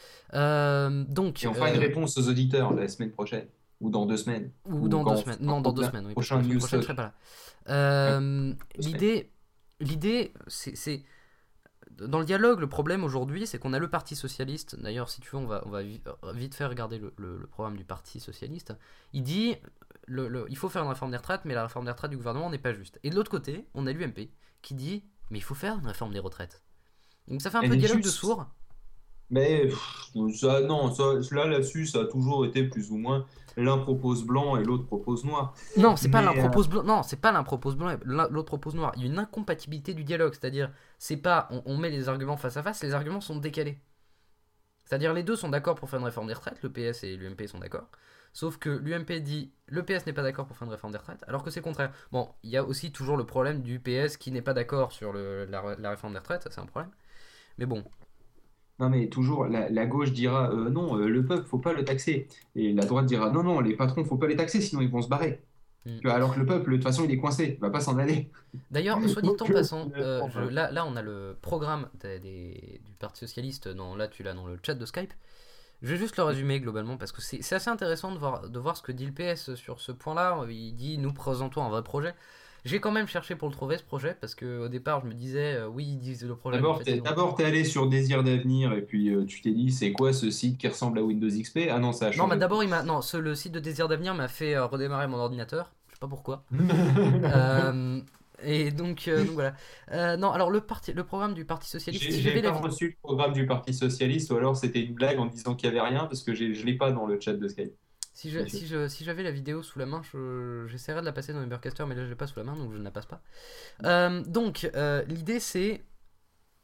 donc Et on fera une réponse aux auditeurs la semaine prochaine ou dans deux semaines. ou ou dans deux semaines non dans deux semaines oui, prochain news prochaine, je talk. serai pas là Euh, l'idée l'idée c'est dans le dialogue, le problème aujourd'hui, c'est qu'on a le Parti Socialiste. D'ailleurs, si tu veux, on va, on va vi- euh, vite faire regarder le, le- le programme du Parti Socialiste. Il dit le, il faut faire une réforme des retraites, mais la réforme des retraites du gouvernement n'est pas juste. Et de l'autre côté, on a l'UMP qui dit mais il faut faire une réforme des retraites. Donc ça fait un Elle peu dialogue de juste. sourds. Mais pff, ça, non, ça, là là-dessus, ça a toujours été plus ou moins l'un propose blanc et l'autre propose noir. Non, c'est pas l'un euh, propose blanc. Non, c'est pas l'un propose blanc et l'autre propose noir. Il y a une incompatibilité du dialogue, c'est-à-dire c'est pas on, on met les arguments face à face, les arguments sont décalés. C'est-à-dire les deux sont d'accord pour faire une réforme des retraites, le PS et l'UMP sont d'accord. Sauf que l'UMP dit le PS n'est pas d'accord pour faire une réforme des retraites, alors que c'est contraire. Bon, il y a aussi toujours le problème du PS qui n'est pas d'accord sur le- la, la réforme des retraites, ça c'est un problème. Mais bon, Non, mais toujours, la, la gauche dira euh, non, euh, le peuple, faut pas le taxer. Et la droite dira non, non, les patrons, faut pas les taxer, sinon ils vont se barrer. Mm. Alors que le peuple, de toute façon, il est coincé, il va pas s'en aller. D'ailleurs, soit dit en passant, euh, je- ouais. là, là on a le programme des- des- du Parti Socialiste, dans, là tu l'as dans le chat de Skype. Je vais juste le résumer globalement parce que c'est c'est assez intéressant de voir, de voir ce que dit le PS sur ce point-là. Il dit nous présentons un vrai projet. J'ai quand même cherché pour le trouver ce projet parce que au départ je me disais euh, oui ils disent le projet. D'abord, t'es, d'abord, t'es allé sur Désir d'avenir et puis euh, tu t'es dit, c'est quoi ce site qui ressemble à Windows XP? Ah non, ça a Non, changé. mais d'abord il m'a non ce- le site de Désir d'avenir m'a fait euh, redémarrer mon ordinateur. Je sais pas pourquoi. Et donc, donc voilà. Non alors le parti, le programme du Parti Socialiste. J'ai si j'ai pas la reçu le programme du Parti Socialiste ou alors c'était une blague en disant qu'il y avait rien parce que j'ai- je l'ai pas dans le chat de Skype. Si je- si je- si j'avais la vidéo sous la main, je- j'essaierais de la passer dans Ubercaster, mais là je l'ai pas sous la main, donc je ne la passe pas. Euh, donc euh, l'idée c'est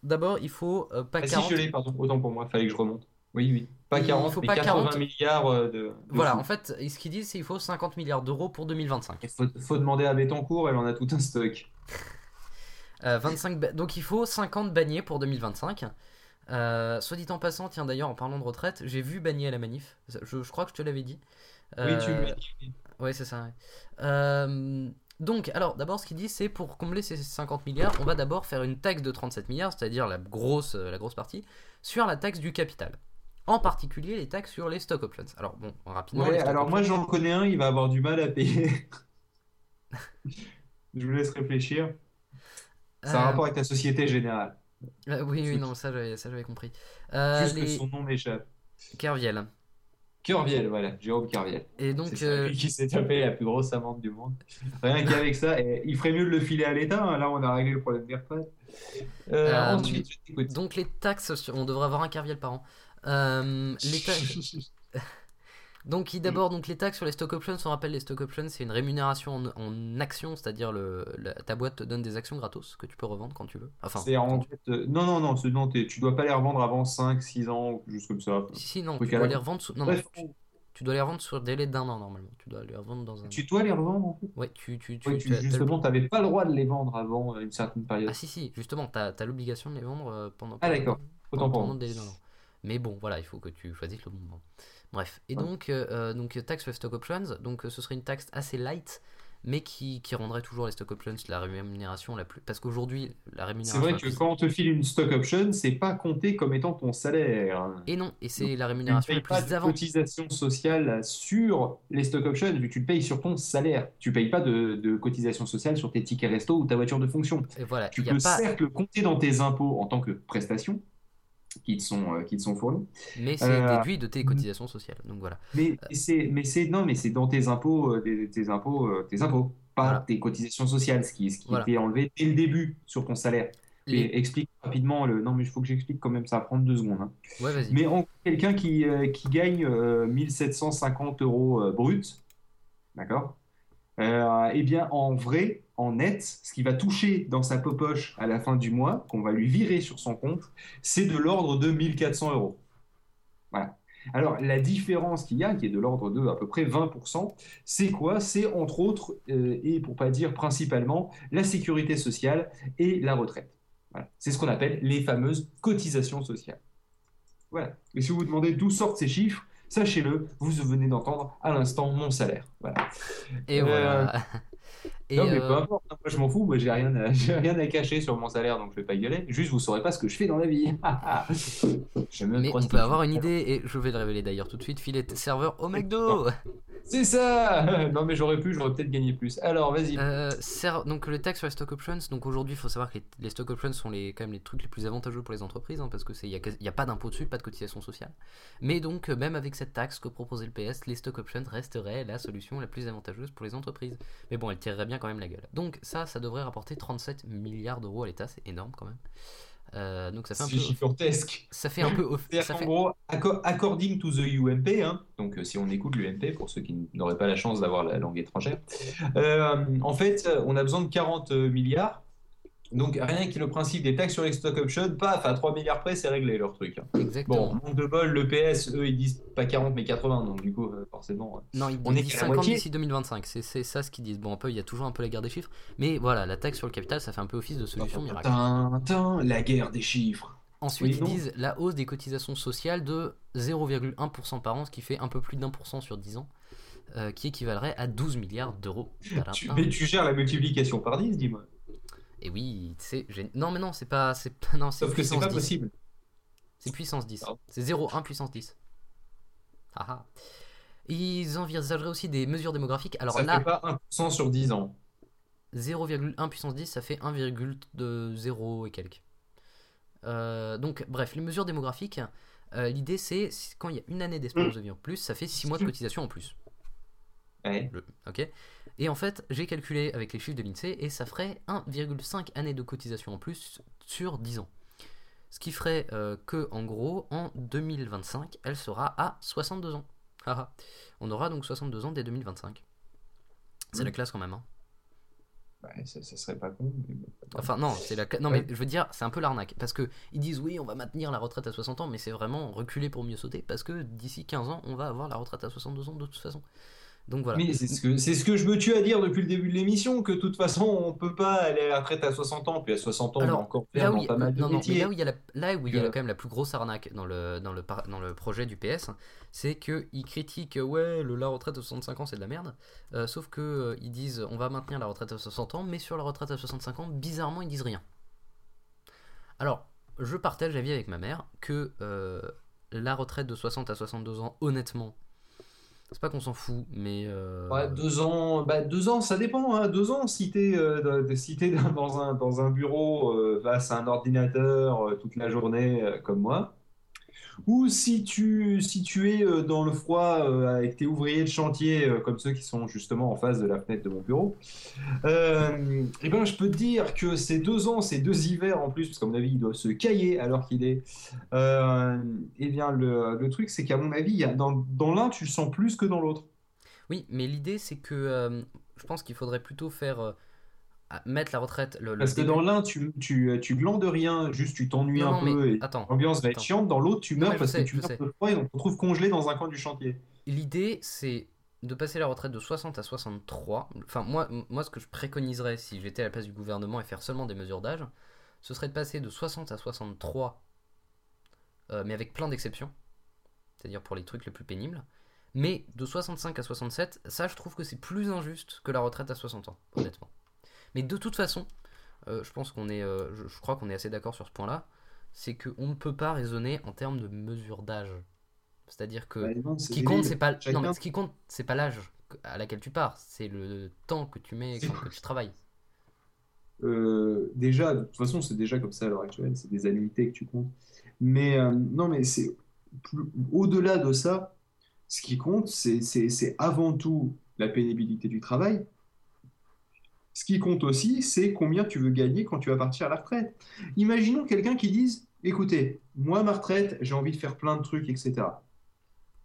d'abord il faut euh, pas Ah si, 40. je l'ai, pardon, autant pour moi, fallait que je remonte. Oui, oui. Pas Il 40, faut mais pas 80 40. milliards euh, de, de Voilà, fous. en fait, ce qu'ils disent c'est qu'il faut 50 milliards d'euros pour 2025. Il faut, faut demander à Bettencourt, elle en a tout un stock. Euh, 25 ba- donc il faut 50 baniers pour 2025. Euh, soit dit en passant, tiens d'ailleurs en parlant de retraite, j'ai vu Bagné à la manif. Je, je crois que je te l'avais dit. Oui, tu Euh, me dis. Ouais, c'est ça. ouais. Euh, donc, alors, d'abord, ce qu'il dit, c'est pour combler ces 50 milliards, on va d'abord faire une taxe de 37 milliards, c'est-à-dire la grosse, euh, la grosse partie, sur la taxe du capital. En particulier, les taxes sur les stock options. Alors, bon, rapidement. Ouais, alors moi options- j'en connais un, il va avoir du mal à payer. Je vous laisse réfléchir. C'est un Euh, rapport avec la Société Générale. Euh, oui, oui, non, ça, j'avais compris. Euh, Juste que son nom m'échappe. Kerviel. Kerviel, voilà, Jérôme Kerviel. Et donc, euh, lui qui s'est tapé la plus grosse amende du monde. Rien qu'avec ça, et il ferait mieux de le filer à l'État. hein. Là, on a réglé le problème des retraites. Euh, Euh, ensuite, je t'écoute. donc les taxes, sur- on devrait avoir un Kerviel par an. Euh, les taxes. Donc, il- d'abord, donc les taxes sur les stock options, on rappelle les stock options, c'est une rémunération en, en actions, c'est-à-dire le, la- ta boîte te donne des actions gratos que tu peux revendre quand tu veux. Enfin, C'est en fait. euh, non, non, non, non tu dois pas les revendre avant 5, 6 ans, ou juste comme ça. si, si, non, tu dois les revendre. sous- Non, tu, tu dois les revendre sur délai d'un an normalement. Tu dois les revendre dans un. tu dois les revendre en fait. Ouais, tu, tu, tu, Ouais, tu tu- justement, t'avais pas le droit de les vendre avant euh, une certaine période. Ah si si, justement, t'as as, l'obligation de les vendre euh, pendant. Ah, d'accord. pendant, Autant pendant le délai d'un an. Mais bon, voilà, il faut que tu choisisses le bon moment. Bref, et Ouais. donc, euh, euh, donc taxe sur les stock options, donc euh, ce serait une taxe assez light, mais qui, qui rendrait toujours les stock options la rémunération la plus. Parce qu'aujourd'hui, la C'est rémunération. vrai la que plus- quand on te file une stock option, c'est pas compté comme étant ton salaire. Et non, et c'est la rémunération la payes pas plus de cotisation sociale sur les stock options, vu que tu le payes sur ton salaire. Tu payes pas de, de cotisation sociale sur tes tickets resto ou ta voiture de fonction. Et voilà, Tu a peux pas. certes le compter dans tes impôts en tant que prestation qui te sont, euh, qui te sont fournies, Mais c'est Euh, déduit de tes cotisations sociales. Donc voilà. mais c'est, mais c'est, non, mais c'est dans tes impôts, euh, tes, impôts, euh, tes impôts, pas Voilà. tes cotisations sociales, ce qui, ce qui Voilà. enlevé dès le début sur ton salaire. Les- Et explique rapidement le. Non, mais il faut que j'explique quand même, ça va prendre deux secondes. hein. Ouais. Mais en quelqu'un qui, euh, qui gagne euh, 1750 euros euh, brut, d'accord Euh, Eh bien, en vrai, en net, ce qui va toucher dans sa poche à la fin du mois, qu'on va lui virer sur son compte, c'est de l'ordre de 1400 euros. Voilà. Alors, la différence qu'il y a, qui est de l'ordre de à peu près 20%, c'est quoi? C'est entre autres, euh, et pour pas dire principalement, la sécurité sociale et la retraite. Voilà. C'est ce qu'on appelle les fameuses cotisations sociales. Voilà. Et si vous vous demandez d'où sortent ces chiffres, sachez-le, vous venez d'entendre à l'instant mon salaire. Voilà. Et Euh, voilà. Et, non, mais euh, peu importe, moi je m'en fous, moi j'ai rien, à, j'ai rien à cacher sur mon salaire, donc je vais pas gueuler. Juste, vous saurez pas ce que je fais dans la vie. mais on peut avoir une idée, et je vais le révéler d'ailleurs tout de suite, filet serveur au McDo C'est ça Non, mais j'aurais pu, j'aurais peut-être gagné plus. Alors, vas-y. Euh, donc le taxe sur les stock options, donc aujourd'hui il faut savoir que les, les stock options sont les, quand même les trucs les plus avantageux pour les entreprises, hein, parce que c'est il y a, y a pas d'impôt dessus, pas de cotisation sociale. Mais donc euh, même avec cette taxe que proposait le PS, les stock options resteraient la solution la plus avantageuse pour les entreprises. Mais bon, elle tirerait bien quand même la gueule. Donc ça, ça devrait rapporter 37 milliards d'euros à l'État, c'est énorme quand même. Euh, donc ça fait un peu, gigantesque. ça fait un peu, off- ça fait, gros, acco- according to the UMP, hein, donc euh, si on écoute l'UMP, pour ceux qui n'auraient pas la chance d'avoir la langue étrangère, euh, en fait, on a besoin de 40 milliards. Donc rien que le principe des taxes sur les stock options, paf, à 3 milliards près, c'est réglé leur truc. hein. exactement. Bon, manque de bol, le PS, eux, ils disent pas 40 mais 80, donc du coup, euh, forcément. euh, Non, ils On est disent la 50 moitié. d'ici 2025, c'est ça ce qu'ils disent. Bon, un peu, il y a toujours un peu la guerre des chiffres, mais voilà, la taxe sur le capital, ça fait un peu office de solution miracle. Tintin, la guerre des chiffres. Ensuite, Oui, ils disent la hausse des cotisations sociales de 0,1% par an, ce qui fait un peu plus d'un pour cent sur 10 ans, euh, qui équivalerait à 12 milliards d'euros. Mais tu gères la multiplication par 10, dis-moi. Et oui, c'est non mais non, c'est pas c'est pas- non, c'est Sauf que c'est pas 10. possible. C'est puissance 10. Pardon. C'est 0,1 puissance 10. Ah ah. Ils envisageraient aussi des mesures démographiques. Alors ça là, fait pas 1% sur 10 ans. 0,1 puissance 10, ça fait 1,0 et quelques. Euh, donc, bref, les mesures démographiques, euh, l'idée c'est quand il y a une année d'espérance de vie en plus, ça fait 6 mois de cotisation en plus. Ouais. Le- ok Et en fait, j'ai calculé avec les chiffres de l'INSEE et ça ferait 1,5 années de cotisation en plus sur 10 ans. Ce qui ferait euh, que, en gros, en 2025, elle sera à 62 ans. Haha. On aura donc 62 ans dès 2025. C'est la classe quand même. hein. Ouais, ça, ça serait pas con. mais. Enfin non, c'est la non Ouais. mais je veux dire, c'est un peu l'arnaque parce que ils disent oui, on va maintenir la retraite à 60 ans mais c'est vraiment reculer pour mieux sauter parce que d'ici 15 ans, on va avoir la retraite à 62 ans de toute façon. Donc voilà. Mais c'est ce, que, c'est ce que je me tue à dire depuis le début de l'émission, que de toute façon, on peut pas aller à la retraite à 60 ans, puis à 60 ans, on va encore faire dans pas mal de non, là où il y a, la, là où il y a Que- quand même la plus grosse arnaque dans le, dans le, dans le projet du PS, c'est qu'ils critiquent, euh, ouais, le, la retraite à 65 ans c'est de la merde, euh, sauf que euh, ils disent on va maintenir la retraite à 60 ans, mais sur la retraite à 65 ans, bizarrement, ils disent rien. Alors, je partage l'avis avec ma mère que euh, la retraite de 60 à 62 ans, honnêtement, c'est pas qu'on s'en fout, mais. euh, Ouais, deux ans, bah, deux ans, ça dépend. Hein. Deux ans, si t'es euh, dans un, dans un bureau euh, face à un ordinateur euh, toute la journée, euh, comme moi, Ou si tu, si tu es euh, dans le froid euh, avec tes ouvriers de chantier, euh, comme ceux qui sont justement en face de la fenêtre de mon bureau, euh, eh ben, je peux te dire que ces deux ans, ces deux hivers en plus, parce qu'à mon avis, il doit se cailler alors qu'il est, euh, eh bien, le, le truc, c'est qu'à mon avis, dans, dans l'un, tu le sens plus que dans l'autre. Oui, mais l'idée c'est que je pense qu'il faudrait plutôt faire mettre la retraite le, le Parce que dans l'un, tu, tu, tu glandes rien, juste tu t'ennuies Non, un non, peu mais et attends, l'ambiance va être chiante. Dans l'autre, tu Non, meurs je parce sais, que tu meurs sais. de froid et on te retrouve congelé dans un coin du chantier. L'idée, c'est de passer la retraite de 60 à 63. Enfin, moi, moi, ce que je préconiserais si j'étais à la place du gouvernement et faire seulement des mesures d'âge, ce serait de passer de 60 à 63, euh, mais avec plein d'exceptions, c'est-à-dire pour les trucs les plus pénibles. Mais de 65 à 67, ça, je trouve que c'est plus injuste que la retraite à 60 ans, honnêtement. Mais de toute façon, euh, je pense qu'on est, euh, je, je crois qu'on est assez d'accord sur ce point-là, c'est qu'on ne peut pas raisonner en termes de mesure d'âge. C'est-à-dire que non, ce qui compte, pas. Non, mais ce qui compte, c'est pas l'âge à laquelle tu pars, c'est le temps que tu mets quand que tu travailles. Euh, déjà, de toute façon, c'est déjà comme ça à l'heure actuelle, c'est des annuités que tu comptes. Mais euh, non, mais c'est plus- au-delà de ça, ce qui compte, c'est avant tout la pénibilité du travail. Ce qui compte aussi, c'est combien tu veux gagner quand tu vas partir à la retraite. Imaginons quelqu'un qui dise, écoutez, moi, ma retraite, j'ai envie de faire plein de trucs, etc.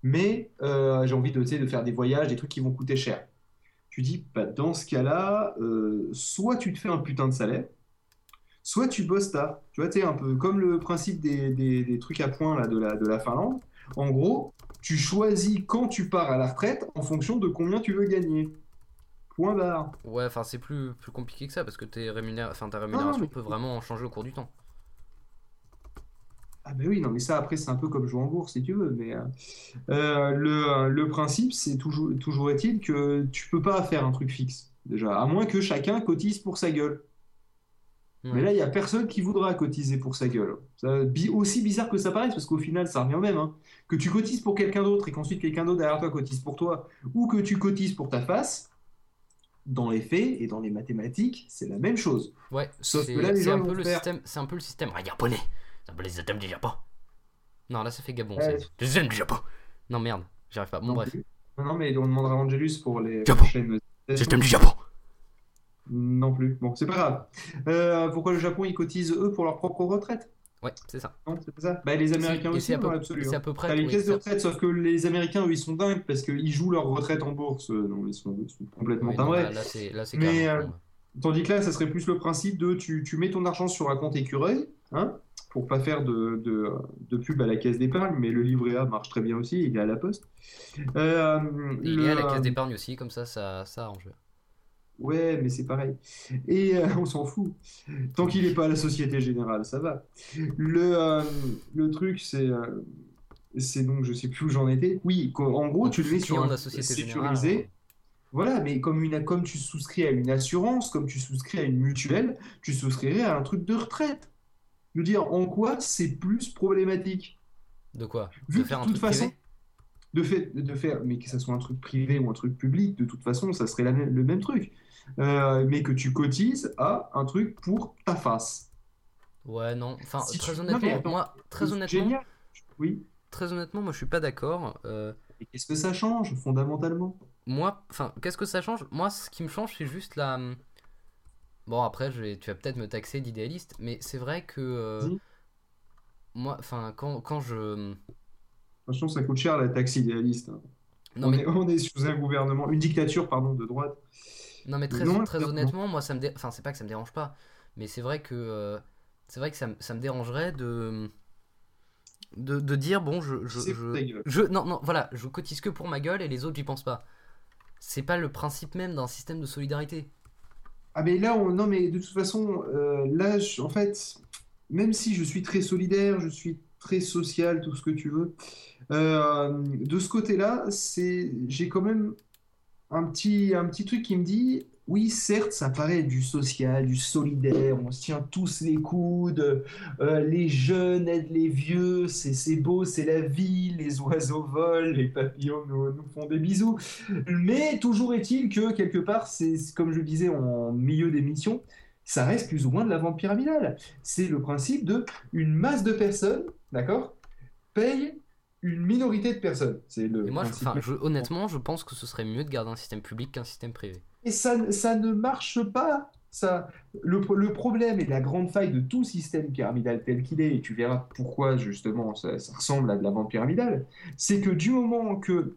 Mais euh, j'ai envie de, de faire des voyages, des trucs qui vont coûter cher. Tu dis, bah, dans ce cas-là, euh, soit tu te fais un putain de salaire, soit tu bosses tard. Tu vois, tu un peu comme le principe des, trucs à points de la, de la Finlande. En gros, tu choisis quand tu pars à la retraite en fonction de combien tu veux gagner. Point barre. Ouais, enfin, c'est plus, plus compliqué que ça parce que tes rémunér... enfin, ta rémunération mais- peut vraiment changer au cours du temps. Ah ben oui, non, mais ça, après, c'est un peu comme jouer en bourse, si tu veux. Mais euh, euh, le, le principe, c'est toujours, toujours est-il que tu peux pas faire un truc fixe, déjà. À moins que chacun cotise pour sa gueule. Ouais. Mais là, il n'y a personne qui voudra cotiser pour sa gueule. Ça, aussi bizarre que ça paraisse, parce qu'au final, ça revient au même. hein. Que tu cotises pour quelqu'un d'autre et qu'ensuite quelqu'un d'autre derrière toi cotise pour toi, ou que tu cotises pour ta face, dans les faits et dans les mathématiques, c'est la même chose. Ouais, Sauf que là, les gens un peu le faire- système, c'est un peu le système ah, japonais. C'est un peu le système du Japon. Non, là ça fait Gabon, Ouais. c'est le système du Japon. Non merde, j'y arrive pas. Bon Non bref, plus. Non, non, mais on demandera à Angelus pour les Japon. prochaines. système du Japon. Non plus. Bon, c'est pas grave. Euh, pourquoi le Japon, ils cotisent eux pour leur propre retraite? Ouais, c'est ça. Non, c'est pas ça? Bah, les Américains aussi, c'est à peu, hein. à peu près. T'as les oui, caisses de retraite, sauf que les Américains, eux, ils sont dingues parce qu'ils jouent leur retraite en bourse. Euh, Non, ils sont, ils sont complètement oui, non, timbrés. là, là, c'est là c'est Mais, euh. Tandis que là, ça serait plus le principe de tu, tu mets ton argent sur un compte écureuil, hein, pour pas faire de, de, de pub à la caisse d'épargne, mais le livret A marche très bien aussi, il est à la poste. Euh, Il le- est à la caisse d'épargne aussi, comme ça, ça, ça arrange. Ouais, mais c'est pareil. Et euh, on s'en fout. Tant qu'il n'est pas à la Société Générale, ça va. Le, euh, le truc, c'est. euh, c'est donc, je sais plus où j'en étais. Oui, en gros, tu le mets sur un de la Société sécurisé. Générale. Voilà, mais comme, une, comme tu souscris à une assurance, comme tu souscris à une mutuelle, tu souscrirais à un truc de retraite. Je veux dire, en quoi c'est plus problématique? De quoi? Vu De faire un toute truc façon, privé? De, fait, de faire, mais que ça soit un truc privé ou un truc public, de toute façon, ça serait la même- le même truc. Euh, mais que tu cotises à un truc pour ta face. Ouais, non. Enfin, Si très tu- non, honnêtement, attends, moi, très honnêtement, génial. Oui. très honnêtement, moi, je suis pas d'accord. Euh, Et qu'est-ce que ça change fondamentalement? moi, enfin, qu'est-ce que ça change? Moi, ce qui me change, c'est juste la. Bon, après, je vais- tu vas peut-être me taxer d'idéaliste, mais c'est vrai que euh, moi, enfin, quand, quand je. Franchement, ça coûte cher la taxe idéaliste. hein. Non on, mais, est, on est sous un gouvernement, une dictature, pardon, de droite. Non mais très, Non, très non. honnêtement, moi, ça me, dé- enfin, c'est pas que ça me dérange pas, mais c'est vrai que, euh, c'est vrai que ça, me- ça me dérangerait de, de, de dire bon, je, je, je- non, non, voilà, je cotise que pour ma gueule et les autres, j'y pense pas. C'est pas le principe même d'un système de solidarité. Ah mais là, on... non mais de toute façon, euh, là, en fait, même si je suis très solidaire, je suis très social, tout ce que tu veux, euh, de ce côté-là, c'est, j'ai quand même un petit, un petit truc qui me dit, oui, certes, ça paraît du social, du solidaire, on se tient tous les coudes, euh, les jeunes aident les vieux, c'est beau, c'est la vie, les oiseaux volent, les papillons nous, font des bisous. Mais toujours est-il que quelque part, c'est comme je le disais en milieu d'émission, ça reste plus ou moins de la vente pyramidale. C'est le principe de une masse de personnes, d'accord, paye une minorité de personnes. C'est le Et moi, je- honnêtement, je pense que ce serait mieux de garder un système public qu'un système privé. Et ça, ça ne marche pas. Ça, le, le problème et la grande faille de tout système pyramidal tel qu'il est, et tu verras pourquoi justement ça, ça ressemble à de la vente pyramidale, c'est que du moment que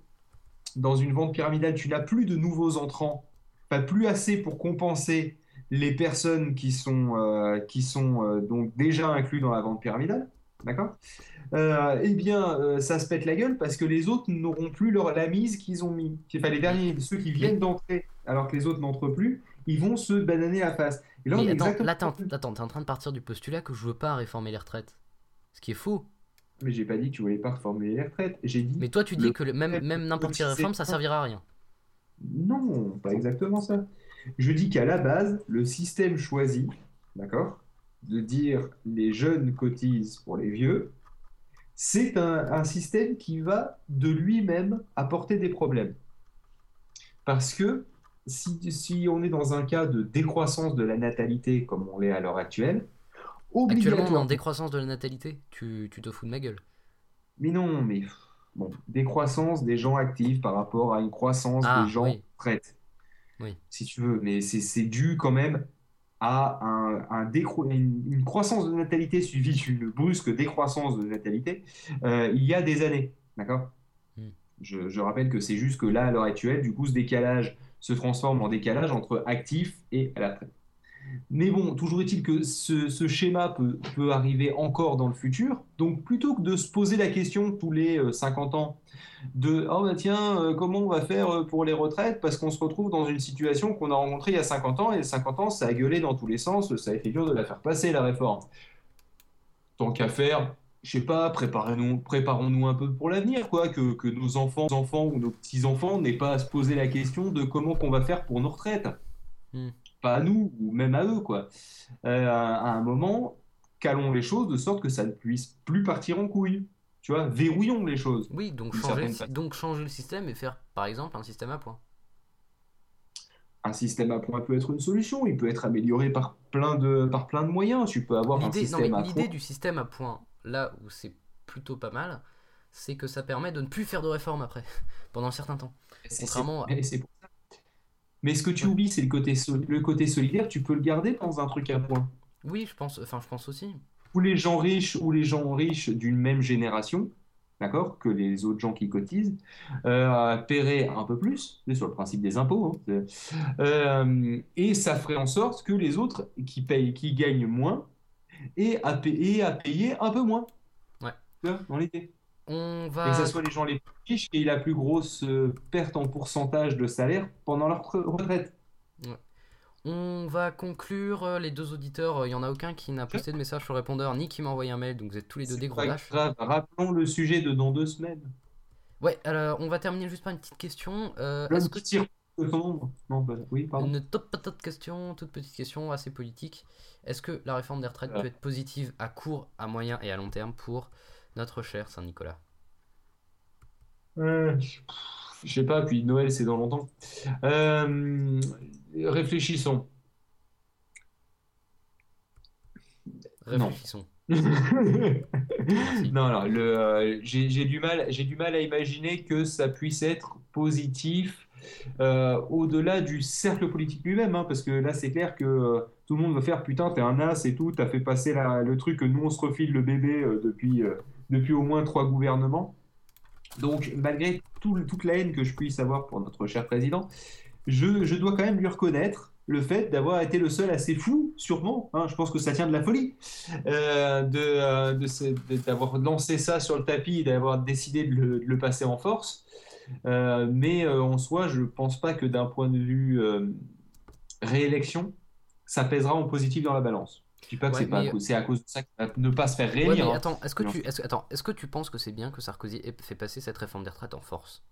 dans une vente pyramidale, tu n'as plus de nouveaux entrants, pas plus assez pour compenser les personnes qui sont, euh, qui sont euh, donc déjà inclus dans la vente pyramidale, d'accord? Euh, Eh bien, euh, ça se pète la gueule parce que les autres n'auront plus leur, la mise qu'ils ont mis. Enfin, les derniers, ceux qui viennent d'entrer, alors que les autres n'entrent plus, ils vont se bananer la face. Et là, Mais attends, exactement- attends, attends, t'es en train de partir du postulat que je veux pas réformer les retraites. Ce qui est faux. Mais j'ai pas dit que tu voulais pas reformuler les retraites. J'ai dit Mais toi, tu dis Le- que le- même, même n'importe quelle réforme, ça servira à rien. Non, pas exactement ça. Je dis qu'à la base, le système choisi, d'accord, de dire les jeunes cotisent pour les vieux, c'est un, un système qui va de lui-même apporter des problèmes. Parce que si, si on est dans un cas de décroissance de la natalité comme on l'est à l'heure actuelle, Actuellement, on est en décroissance de la natalité? Tu, tu te fous de ma gueule. Mais non, mais bon, décroissance des gens actifs par rapport à une croissance Ah, des gens oui. Oui. Si tu veux, mais c'est c'est dû quand même à un, un décro- une, une croissance de natalité suivie d'une brusque décroissance de natalité euh, il y a des années. D'accord? Hmm. Je, je rappelle que c'est juste que là, à l'heure actuelle, du coup, ce décalage se transforme en décalage entre actifs et à la retraite. Mais bon, toujours est-il que ce, schéma peut, arriver encore dans le futur. Donc, plutôt que de se poser la question tous les euh, 50 ans de « Oh, bah tiens, euh, comment on va faire euh, pour les retraites ?» Parce qu'on se retrouve dans une situation qu'on a rencontrée il y a 50 ans, et 50 ans, ça a gueulé dans tous les sens, ça a été dur de la faire passer, la réforme. Tant qu'à faire, je sais pas, préparons-nous un peu pour l'avenir, quoi, que, nos enfants, enfants ou nos petits-enfants n'aient pas à se poser la question de comment qu'on va faire pour nos retraites. Hmm. Pas à nous, ou même à eux, quoi. Euh, à, un moment, calons les choses de sorte que ça ne puisse plus partir en couille. Tu vois, verrouillons les choses. Oui, donc changer, le, donc changer système et faire, par exemple, un système à points. Un système à points peut être une solution, il peut être amélioré par plein de, par plein de moyens. Tu peux avoir un non, système mais à l'idée du système à points, là où c'est plutôt pas mal, c'est que ça permet de ne plus faire de réforme après, pendant un certain temps. Contrairement à- c'est pour. Mais ce que tu Ouais. oublies, c'est le côté, le côté solidaire, tu peux le garder dans un truc à points. Oui, je pense, enfin, je pense aussi. Ou les gens riches ou les gens riches d'une même génération, d'accord, que les autres gens qui cotisent, euh, paieraient un peu plus, c'est sur le principe des impôts, hein, euh, et ça ferait en sorte que les autres qui payent, qui gagnent moins, aient à payer, à payer un peu moins. Ouais. Dans l'idée. On Et va. que ce soit les gens les plus riches qui aient la plus grosse euh, perte en pourcentage de salaire pendant leur re- retraite. On va conclure. euh, Les deux auditeurs, il y en a aucun qui n'a posté de message sur le répondeur, ni qui m'a envoyé un mail, donc vous êtes tous les deux des gros lâches. Rappelons le sujet de dans deux semaines. Ouais, alors on va terminer juste par une petite question. Euh, L'homme que tire. Non, bah, oui, pardon. Une top patate question, toute petite question assez politique. Est-ce que la réforme des retraites peut être positive à court, à moyen et à long terme pour notre cher Saint-Nicolas Euh, je sais pas, puis Noël, c'est dans longtemps. Euh, réfléchissons. Non. Réfléchissons. Non, alors, le, euh, j'ai, j'ai du mal, j'ai du mal à imaginer que ça puisse être positif euh, au-delà du cercle politique lui-même, hein, parce que là, c'est clair que euh, tout le monde va faire putain, t'es un as et tout, t'as fait passer la- le truc que nous on se refile le bébé depuis, depuis au moins trois gouvernements. Donc, malgré tout- toute la haine que je puisse avoir pour notre cher président, je, dois quand même lui reconnaître le fait d'avoir été le seul assez fou, sûrement, hein, je pense que ça tient de la folie, euh, euh, ce- de- d'avoir lancé ça sur le tapis et d'avoir décidé de le, passer en force. Euh, mais en soi, je pense pas que d'un point de vue réélection, ça pèsera en positif dans la balance. Je dis pas que Ouais, c'est pas à cause- c'est à cause de ça qu'il va ne pas se faire réélire. hein. attends, est-ce que tu, attends, est-ce que tu penses que c'est bien que Sarkozy ait fait passer cette réforme des retraites en force?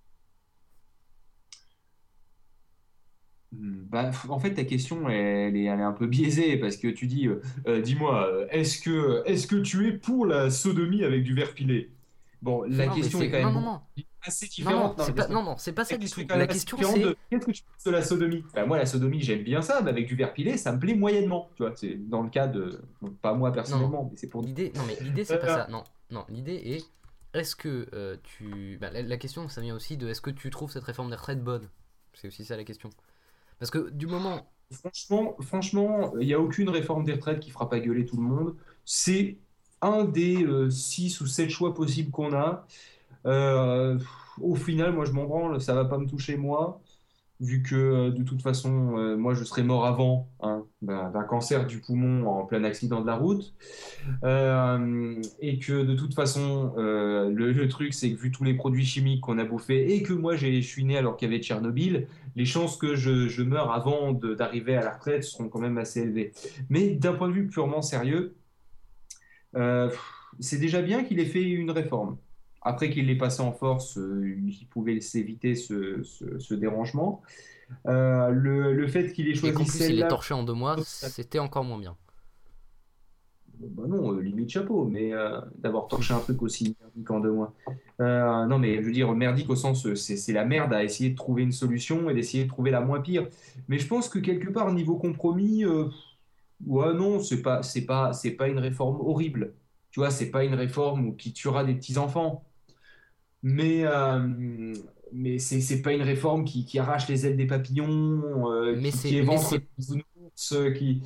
Bah, en fait, ta question, elle est, elle est un peu biaisée parce que tu dis, euh, euh, dis-moi, euh, est-ce que, est-ce que tu es pour la sodomie avec du verre pilé? Bon, la Non, question est quand même non, non, assez différente. non, pas, non, non, c'est pas ça du tout. La question c'est, de, Qu'est-ce que tu penses de la sodomie? Bah, moi, la sodomie, j'aime bien ça, mais avec du verre pilé, ça me plaît moyennement. Tu vois, c'est dans le cas de, bon, pas moi personnellement, mais c'est pour l'idée, non mais l'idée c'est pas Euh, ça. Non, non, l'idée est, est-ce que euh, tu. Bah, la, la question, ça vient aussi de est-ce que tu trouves cette réforme des retraites bonne? C'est aussi ça la question. Parce que du moment. Franchement, franchement, il n'y a aucune réforme des retraites qui fera pas gueuler tout le monde. C'est un des 6 ou 7 choix possibles qu'on a. Euh, au final, moi, je m'en branle, ça va pas me toucher moi, vu que euh, de toute façon, euh, moi, je serais mort avant hein, d'un cancer du poumon en plein accident de la route. Euh, et que de toute façon, euh, le, truc, c'est que vu tous les produits chimiques qu'on a bouffés et que moi, je suis né alors qu'il y avait Tchernobyl, les chances que je, je meure avant d'arriver à la retraite seront quand même assez élevées. Mais d'un point de vue purement sérieux, euh, c'est déjà bien qu'il ait fait une réforme. Après qu'il l'ait passé en force, euh, il pouvait s'éviter ce, ce- ce dérangement. Euh, le, le fait qu'il ait Et choisi qu'en plus, il celle-là, torché en deux mois, c'était encore moins bien. bah non, limite chapeau, mais d'avoir torché un truc aussi merdique en deux mois. Non, mais je veux dire, merdique au sens, c'est c'est la merde à essayer de trouver une solution et d'essayer de trouver la moins pire. Mais je pense que quelque part, niveau compromis, ouais, non, c'est pas, c'est pas, c'est pas une réforme horrible. Tu vois, c'est pas une réforme qui tuera des petits-enfants. Mais, euh, mais c'est c'est pas une réforme qui, qui arrache les ailes des papillons, euh, Mais qui, qui mais éventre bisounours, euh, qui...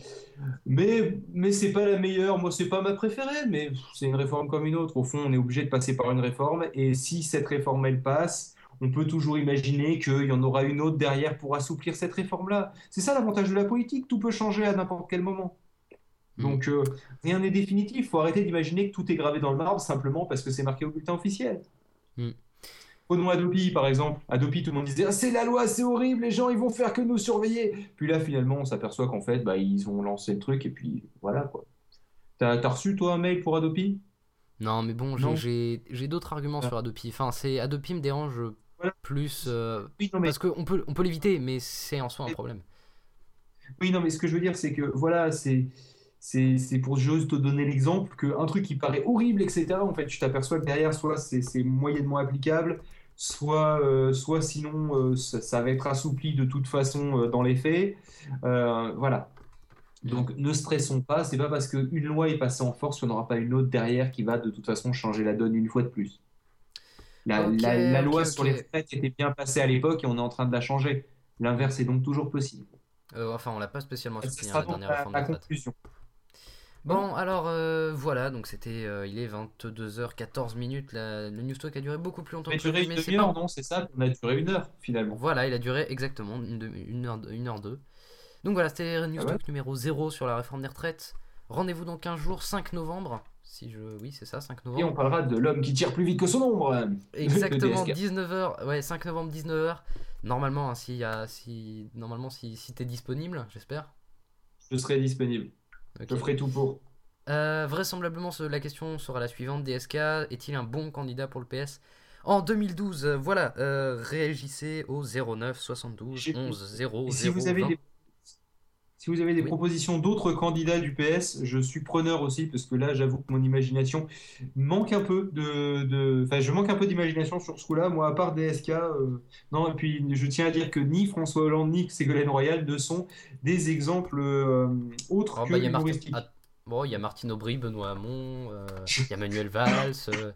Mais, mais c'est pas la meilleure, moi c'est pas ma préférée, mais c'est une réforme comme une autre. Au fond, on est obligé de passer par une réforme, et si cette réforme elle passe, on peut toujours imaginer qu'il y en aura une autre derrière pour assouplir cette réforme-là. C'est ça l'avantage de la politique, tout peut changer à n'importe quel moment. Mm. Donc euh, rien n'est définitif, il faut arrêter d'imaginer que tout est gravé dans le marbre simplement parce que c'est marqué au bulletin officiel. Mm. Prenons Adopi par exemple. Adopi, tout le monde disait Ah, c'est la loi, c'est horrible, les gens ils vont faire que nous surveiller. Puis là finalement on s'aperçoit qu'en fait bah, ils ont lancé le truc et puis voilà quoi. T'as reçu toi un mail pour Adopi? Non, mais bon, j'ai- d'autres arguments Ah. sur Adopi. Enfin, c'est Adopi me dérange Voilà. plus euh, Oui, non mais, parce qu'on peut, on peut l'éviter, mais c'est en soi un problème. oui, non, mais ce que je veux dire c'est que voilà, c'est. C'est pour juste te donner l'exemple qu'un truc qui paraît horrible, etc., en fait, tu t'aperçois que derrière, soit c'est moyennement applicable, soit, euh, soit sinon euh, ça, ça va être assoupli de toute façon euh, dans les faits. Voilà. Donc ne stressons pas, c'est pas parce qu'une loi est passée en force qu'il n'y en aura pas une autre derrière qui va de toute façon changer la donne une fois de plus. La, loi sur les retraites était bien passée à l'époque et on est en train de la changer. L'inverse est donc toujours possible. Euh, enfin, on l'a pas spécialement soutenu sera la dernière réforme la retraites. conclusion. Bon, alors euh, voilà, donc c'était, euh, il est 22h14 minutes. la- le news talk a duré beaucoup plus longtemps On a que duré une demi-heure, pas. non C'est ça On a duré une heure finalement. Voilà, il a duré exactement une, demi- une heure, une heure deux. Donc voilà, c'était News Ah ouais Talk numéro 0 sur la réforme des retraites. Rendez-vous dans 15 jours, 5 novembre. Si je. Oui, c'est ça, 5 Et on novembre. parlera de l'homme qui tire plus vite que son ombre. Exactement, DSK. 19h. Ouais, 5 novembre, 19h. Normalement, hein, si, y a- si, normalement, si, si t'es disponible, j'espère. Je serai disponible. Je ferai tout pour. Euh, vraisemblablement, la question sera la suivante. DSK est-il un bon candidat pour le PS en 2012 Euh, Voilà, euh, réagissez au 09 72 J'ai- 11 0 Et si 0 vous avez 20. des, si vous avez des Oui. propositions d'autres candidats du PS, je suis preneur aussi parce que là, j'avoue que mon imagination manque un peu de, de- enfin, je manque un peu d'imagination sur ce coup-là. Moi, à part DSK, euh, non. Et puis, je tiens à dire que ni François Hollande ni Ségolène Royal ne sont des exemples euh, autres Oh, que bah, il y a Martin- ah, bon, il y a Martine Aubry, Benoît Hamon, euh, il y a Manuel Valls, euh,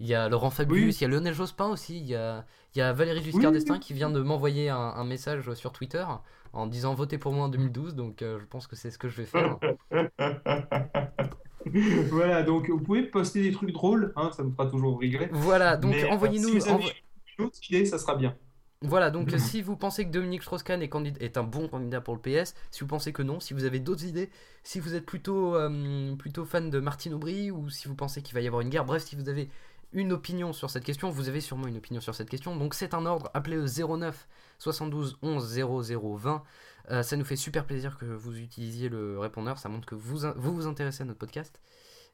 il y a Laurent Fabius, Oui. il y a Lionel Jospin aussi, il y a, il y a Valérie Giscard Oui, d'Estaing oui. qui vient de m'envoyer un, un message sur Twitter en disant votez pour moi en 2012, donc euh, je pense que c'est ce que je vais faire. Voilà, donc vous pouvez poster des trucs drôles, hein, ça nous fera toujours rigoler. Voilà, donc Mais, euh, envoyez-nous. si envo- une autre idée, ça sera bien. Voilà, donc euh, si vous pensez que Dominique Strauss-Kahn est, candid- est un bon candidat pour le PS, si vous pensez que non, si vous avez d'autres idées, si vous êtes plutôt, euh, plutôt fan de Martine Aubry ou si vous pensez qu'il va y avoir une guerre, bref, si vous avez une opinion sur cette question, vous avez sûrement une opinion sur cette question, donc c'est un ordre, appelez le 09 72 11 00 20. Euh, ça nous fait super plaisir que vous utilisiez le répondeur, ça montre que vous vous, vous intéressez à notre podcast.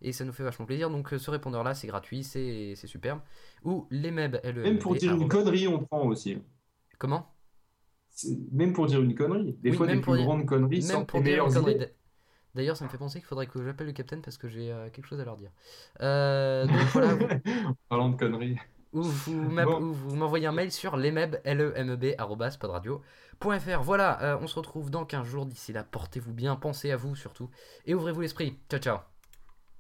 Et ça nous fait vachement plaisir. Donc euh, ce répondeur là c'est gratuit, c'est superbe. Ou les MEB, L Même pour dire une connerie, on prend aussi. Comment? Même pour dire une connerie. Des fois, même des pour plus grandes conneries Même sont pour les meilleures D'ailleurs, ça me fait penser qu'il faudrait que j'appelle le capitaine parce que j'ai euh, quelque chose à leur dire. Euh, donc voilà, vous- En parlant de conneries. Ou vous, Bon. m'envoyez un mail sur lemeb, e e podradio.fr. Voilà, euh, on se retrouve dans 15 jours. D'ici là, portez-vous bien, pensez à vous surtout et ouvrez-vous l'esprit. Ciao, ciao.